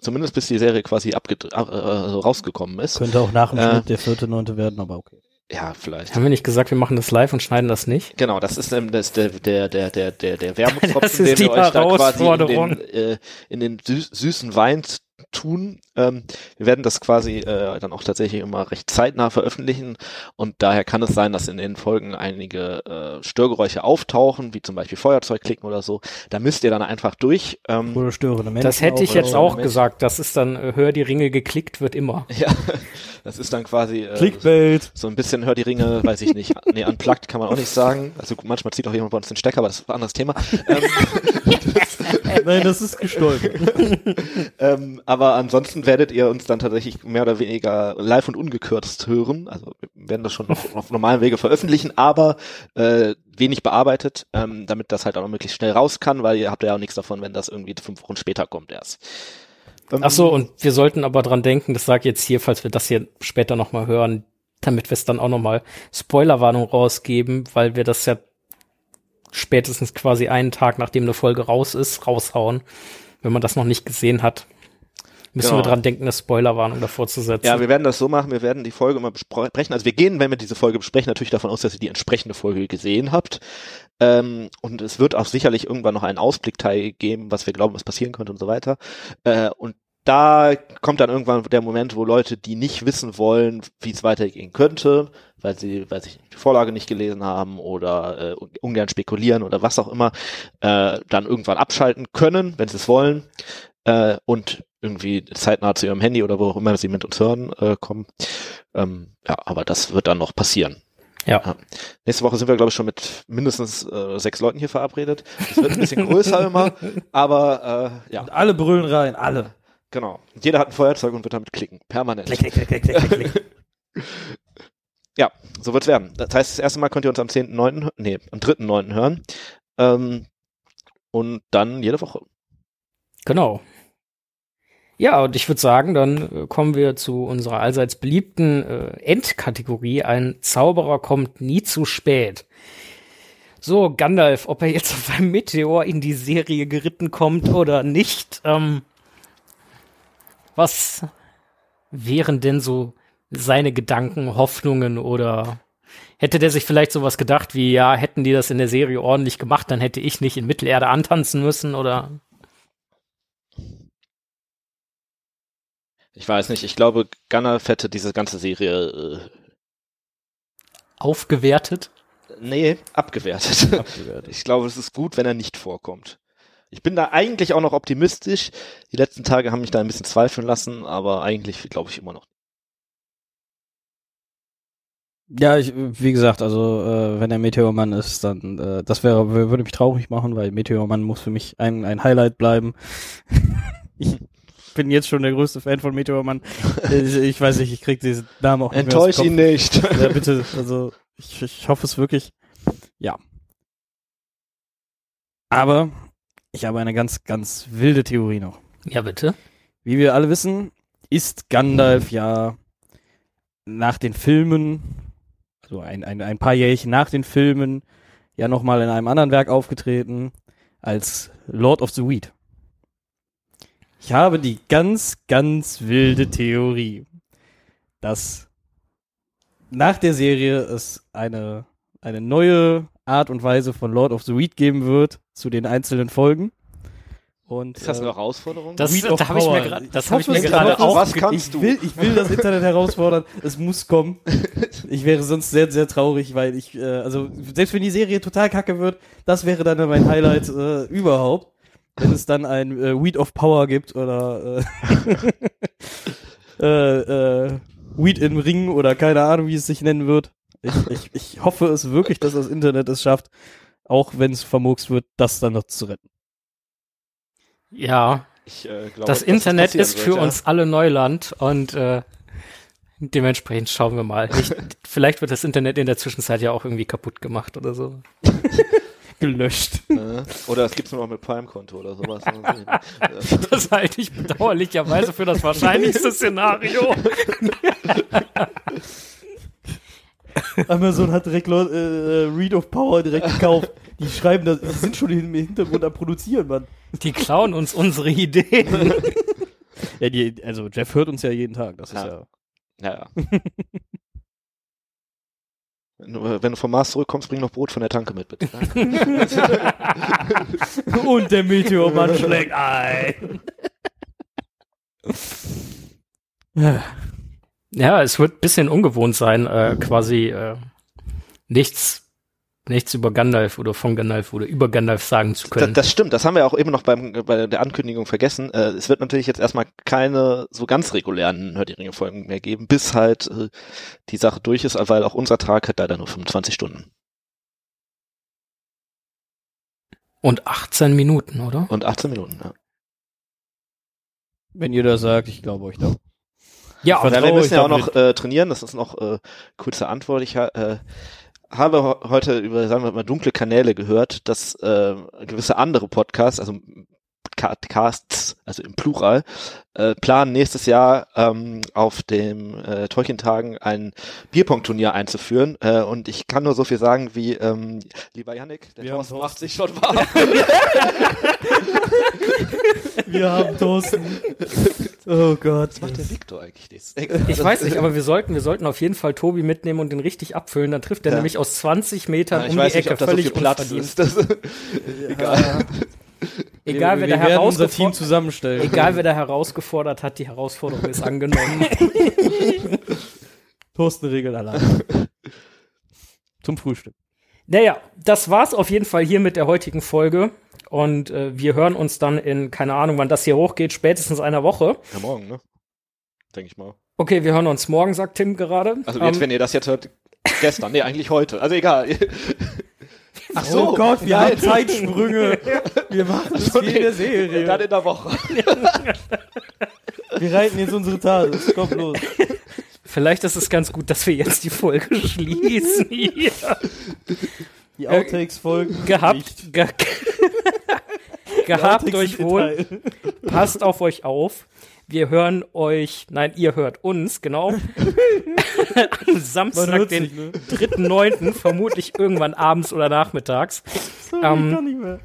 Zumindest bis die Serie quasi abged- äh, also rausgekommen ist. Könnte auch nach dem Äh. Schnitt der vierte, neunte werden, aber okay. Ja, vielleicht. Haben wir nicht gesagt, wir machen das live und schneiden das nicht? Genau, das ist ähm, das, der, der, der, der, der, [LAUGHS] Wermutstropfen, den wir euch da quasi in den, äh, in den süß, süßen Wein tun. Ähm, wir werden das quasi äh, dann auch tatsächlich immer recht zeitnah veröffentlichen und daher kann es sein, dass in den Folgen einige äh, Störgeräusche auftauchen, wie zum Beispiel Feuerzeug klicken oder so. Da müsst ihr dann einfach durch. Ähm, Oder störende Menschen. Das hätte ich auch, jetzt auch Mensch. gesagt. Das ist dann, äh, hör die Ringe geklickt wird immer. ja, [LAUGHS] das ist dann quasi äh, Clickbait. so ein bisschen hört die Ringe, weiß ich nicht. Nee, unplugged kann man auch nicht sagen. Also manchmal zieht auch jemand bei uns den Stecker, aber das ist ein anderes Thema. Ähm, [LAUGHS] [LAUGHS] [LAUGHS] Nein, das ist gestolpert. [LAUGHS] Ähm, aber ansonsten werdet ihr uns dann tatsächlich mehr oder weniger live und ungekürzt hören. Also wir werden das schon auf, auf normalen Wege veröffentlichen, aber äh, wenig bearbeitet, ähm, damit das halt auch noch möglichst schnell raus kann, weil ihr habt ja auch nichts davon, wenn das irgendwie fünf Wochen später kommt erst. Ähm, Ach so, und wir sollten aber dran denken, das sage ich jetzt hier, falls wir das hier später nochmal hören, damit wir es dann auch nochmal Spoilerwarnung rausgeben, weil wir das ja spätestens quasi einen Tag, nachdem eine Folge raus ist, raushauen, wenn man das noch nicht gesehen hat. Müssen Genau. wir dran denken, eine Spoilerwarnung davor zu setzen. Ja, wir werden das so machen, wir werden die Folge immer besprechen. Also wir gehen, wenn wir diese Folge besprechen, natürlich davon aus, dass ihr die entsprechende Folge gesehen habt. Ähm, und es wird auch sicherlich irgendwann noch einen Ausblickteil geben, was wir glauben, was passieren könnte und so weiter. Äh, und da kommt dann irgendwann der Moment, wo Leute, die nicht wissen wollen, wie es weitergehen könnte, weil sie, weil sie die Vorlage nicht gelesen haben oder äh, ungern spekulieren oder was auch immer, äh, dann irgendwann abschalten können, wenn sie es wollen, äh, und irgendwie zeitnah zu ihrem Handy oder wo auch immer sie mit uns hören äh, kommen. Ähm, ja, aber das wird dann noch passieren. Ja. Nächste Woche sind wir, glaube ich, schon mit mindestens äh, sechs Leuten hier verabredet. Es wird ein bisschen größer [LAUGHS] immer, aber äh, ja, Und alle brüllen rein, alle. genau. Jeder hat ein Feuerzeug und wird damit klicken. Permanent. Klick, klick, klick, klick, klick, klick. [LAUGHS] Ja, so wird's werden. Das heißt, das erste Mal könnt ihr uns am 10.9., hö- nee, am 3.9. hören. Ähm, und dann jede Woche. Genau. Ja, und ich würde sagen, dann äh, kommen wir zu unserer allseits beliebten äh, Endkategorie. Ein Zauberer kommt nie zu spät. So, Gandalf, ob er jetzt [LAUGHS] auf einem Meteor in die Serie geritten kommt oder nicht, ähm, was wären denn so seine Gedanken, Hoffnungen oder hätte der sich vielleicht sowas gedacht wie, ja, hätten die das in der Serie ordentlich gemacht, dann hätte ich nicht in Mittelerde antanzen müssen oder Ich weiß nicht, ich glaube, Gunnar hätte diese ganze Serie, aufgewertet? äh, nee, abgewertet. Abgewertet. Ich glaube, es ist gut, wenn er nicht vorkommt. Ich bin da eigentlich auch noch optimistisch. Die letzten Tage haben mich da ein bisschen zweifeln lassen, aber eigentlich glaube ich immer noch. Ja, ich, wie gesagt, also äh, wenn er Meteormann ist, dann äh, das wäre wür- würde mich traurig machen, weil Meteormann muss für mich ein, ein Highlight bleiben. [LAUGHS] ich bin jetzt schon der größte Fan von Meteormann. ich, ich weiß nicht, ich krieg diesen Namen auch nicht mehr Enttäusch dem ihn nicht. [LAUGHS] Ja, bitte, also ich, ich hoffe es wirklich. Ja. Aber ich habe eine ganz, ganz wilde Theorie noch. Ja, bitte. Wie wir alle wissen, ist Gandalf ja nach den Filmen, also ein, ein, ein paar Jährchen nach den Filmen, ja nochmal in einem anderen Werk aufgetreten als Lord of the Weed. Ich habe die ganz, ganz wilde Theorie, dass nach der Serie es eine, eine neue Art und Weise von Lord of the Weed geben wird zu den einzelnen Folgen. Und, Ist das äh, eine Herausforderung? Das, Weed of da habe ich mir Power. gerade, das habe ich hoffe, mir es- gerade auch. was kannst ich du? Will, ich will das Internet herausfordern. Es muss kommen. [LAUGHS] Ich wäre sonst sehr, sehr traurig, weil ich, äh, also selbst wenn die Serie total kacke wird, das wäre dann mein Highlight äh, überhaupt. Wenn es dann ein äh, Weed of Power gibt oder äh, [LAUGHS] äh, äh, Weed im Ring oder keine Ahnung, wie es sich nennen wird. Ich, ich, ich hoffe es wirklich, dass das Internet es schafft, auch wenn es vermurkst wird, das dann noch zu retten. Ja, Ich, äh, glaube, das Internet ist wird, für ja. uns alle Neuland und äh, dementsprechend schauen wir mal. Ich, [LAUGHS] vielleicht wird das Internet in der Zwischenzeit ja auch irgendwie kaputt gemacht oder so. [LAUGHS] Gelöscht. Oder es gibt's nur noch mit Prime-Konto oder sowas. [LAUGHS] Das halte ich bedauerlicherweise für das wahrscheinlichste Szenario. Amazon hat direkt Lord, äh, Read of Power direkt gekauft. Die schreiben das, die sind schon im Hintergrund am Produzieren, Mann. Die klauen uns unsere Ideen. Ja, die, also Jeff hört uns ja jeden Tag, das ist Ja. ja. ja, ja. Wenn du, äh, wenn du vom Mars zurückkommst, bring noch Brot von der Tanke mit, bitte. [LAUGHS] Und der Meteormann schlägt ein. [LAUGHS] Ja, es wird ein bisschen ungewohnt sein, äh, quasi äh, nichts, nichts über Gandalf oder von Gandalf oder über Gandalf sagen zu Das, können. das stimmt, das haben wir auch eben noch beim, bei der Ankündigung vergessen. Äh, es wird natürlich jetzt erstmal keine so ganz regulären Hör die Ringe-Folgen mehr geben, bis halt äh, die Sache durch ist, weil auch unser Tag hat leider nur 25 Stunden Und 18 Minuten, oder? und 18 Minuten. Ja. Wenn ihr das sagt, ich glaube euch doch. Ja, Ja, wir müssen ja auch noch äh, trainieren, das ist noch äh, kurze Antwort. Ich ha äh, habe heute über, sagen wir mal, dunkle Kanäle gehört, dass äh, gewisse andere Podcasts, also Podcasts, also im Plural, äh, planen nächstes Jahr ähm, auf dem äh, Tolkien-Tagen ein Bierpong-Turnier einzuführen. Äh, und ich kann nur so viel sagen wie, ähm, lieber Yannick, der Wir Thorsten. macht sich schon warm. [LAUGHS] Wir haben Thorsten. [LAUGHS] Oh Gott. Was macht der Victor eigentlich? Das? Ich weiß nicht, aber wir sollten, wir sollten auf jeden Fall Tobi mitnehmen und den richtig abfüllen. Dann trifft er Ja. nämlich aus 20 Metern Ja, um die nicht, Ecke ob da so völlig viel Platz ist. Das, egal. Egal, wir, wer wir da werden unser Team herausgefordert zusammenstellen. Egal, wer da herausgefordert hat, die Herausforderung ist angenommen. [LAUGHS] Thorsten regelt allein. Zum Frühstück. naja, das war's auf jeden Fall hier mit der heutigen Folge. Und äh, wir hören uns dann in, keine Ahnung, wann das hier hochgeht, spätestens einer Woche. Ja, morgen, ne? Denke ich mal. Okay, wir hören uns morgen, sagt Tim gerade. Also jetzt, Ähm, wenn ihr das jetzt hört, gestern, nee, eigentlich heute. Also egal. [LAUGHS] Ach oh Gott, wir haben Zeitsprünge. [LAUGHS] Wir machen das so, wie in der Serie. Dann in der Woche. [LAUGHS] Wir reiten jetzt unsere Tages. Komm los. vielleicht ist es ganz gut, dass wir jetzt die Folge schließen hier. Die Outtakes folgen. nicht. Gehabt, ge [LAUGHS] gehabt euch wohl. [LAUGHS] Passt auf euch auf. Wir hören euch, nein, ihr hört uns, genau. [LAUGHS] Am Samstag, den sich, ne? 3.9., vermutlich irgendwann abends oder nachmittags, Sorry, Ähm, kann nicht mehr.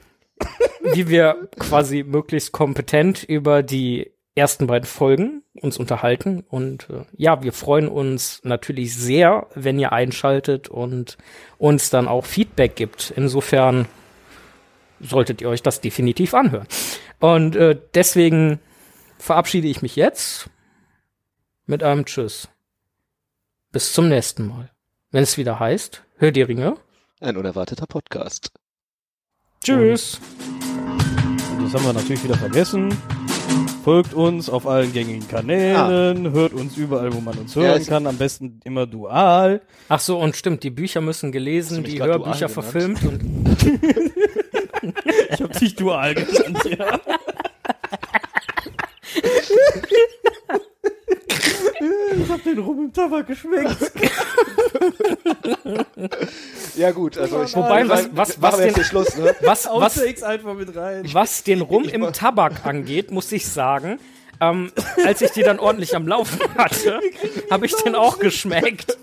wie wir quasi möglichst kompetent über die ersten beiden Folgen uns unterhalten. Und äh, ja, wir freuen uns natürlich sehr, wenn ihr einschaltet und uns dann auch Feedback gibt. Insofern solltet ihr euch das definitiv anhören. Und äh, deswegen verabschiede ich mich jetzt mit einem Tschüss. Bis zum nächsten Mal. Wenn es wieder heißt, hör die Ringe. Ein unerwarteter Podcast. Tschüss. Und das haben wir natürlich wieder vergessen. Folgt uns auf allen gängigen Kanälen, hört uns überall, wo man uns Ja, hören es- kann, am besten immer dual. Ach so, und stimmt, die Bücher müssen gelesen, die Hörbücher verfilmt und [LAUGHS] Ich hab dich dual genannt, ja. Ich hab den Rum im Tabak geschmeckt. Ja gut, also ich Wobei, was- was- was den- den Schluss, ne? was, was, Outtakes einfach mit rein. was den Rum im Tabak angeht, muss ich sagen, ähm, als ich die dann ordentlich am Laufen hatte, habe [LAUGHS] ich den auch geschmeckt.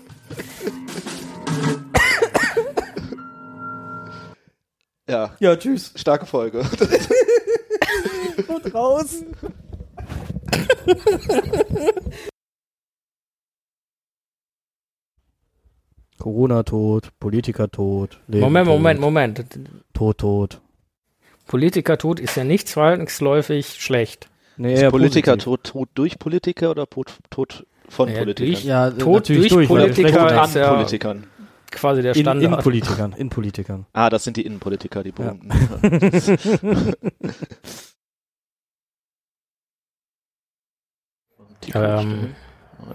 Ja, Ja, tschüss. starke Folge. [LAUGHS] Und raus. Corona tot, Politiker tot. Leben Moment, tot, Moment, Moment. Tot, tot. Politikertod ist ja nicht zwangsläufig schlecht. Nee, Ist Politiker tot, tot durch Politiker oder tot, tot von Ja, Politikern? durch- Ja, Tot durch er Politiker Tot ja- Politikern. Quasi der Standard. in Politikern, [LAUGHS] in Politikern. Ah, das sind die Innenpolitiker, die berühmten. Die [LAUGHS] ähm,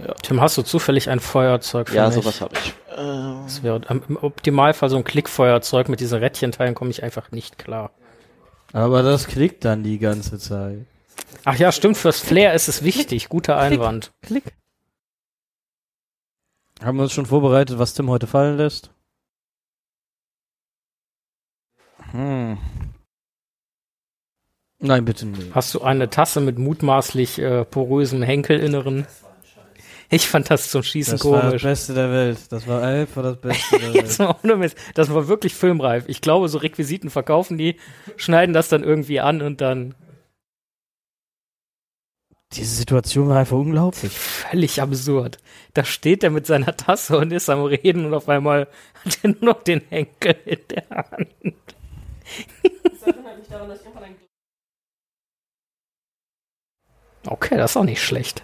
ja, Tim, hast du zufällig ein Feuerzeug für ja mich? sowas habe ich. Ähm, Das wäre im im Optimalfall so ein Klickfeuerzeug mit diesen Rädchenteilen komme ich einfach nicht klar. Aber das klickt dann die ganze Zeit. Ach ja, stimmt, fürs Flair ist es wichtig. Guter Einwand. Klick. Haben wir uns schon vorbereitet, was Tim heute fallen lässt? Hm. Nein, bitte nicht. Hast du eine Tasse mit mutmaßlich äh, porösem Henkelinneren? Ich fand das zum Schießen Das war das komisch. Beste der Welt. Das war einfach das Beste der [LAUGHS] Jetzt Welt. mal ohne Mist. Das war wirklich filmreif. Ich glaube, so Requisiten verkaufen die, schneiden das dann irgendwie an und dann Diese Situation war einfach unglaublich. völlig absurd. Da steht er mit seiner Tasse und ist am Reden und auf einmal hat er nur noch den Henkel in der Hand. Okay, das ist auch nicht schlecht.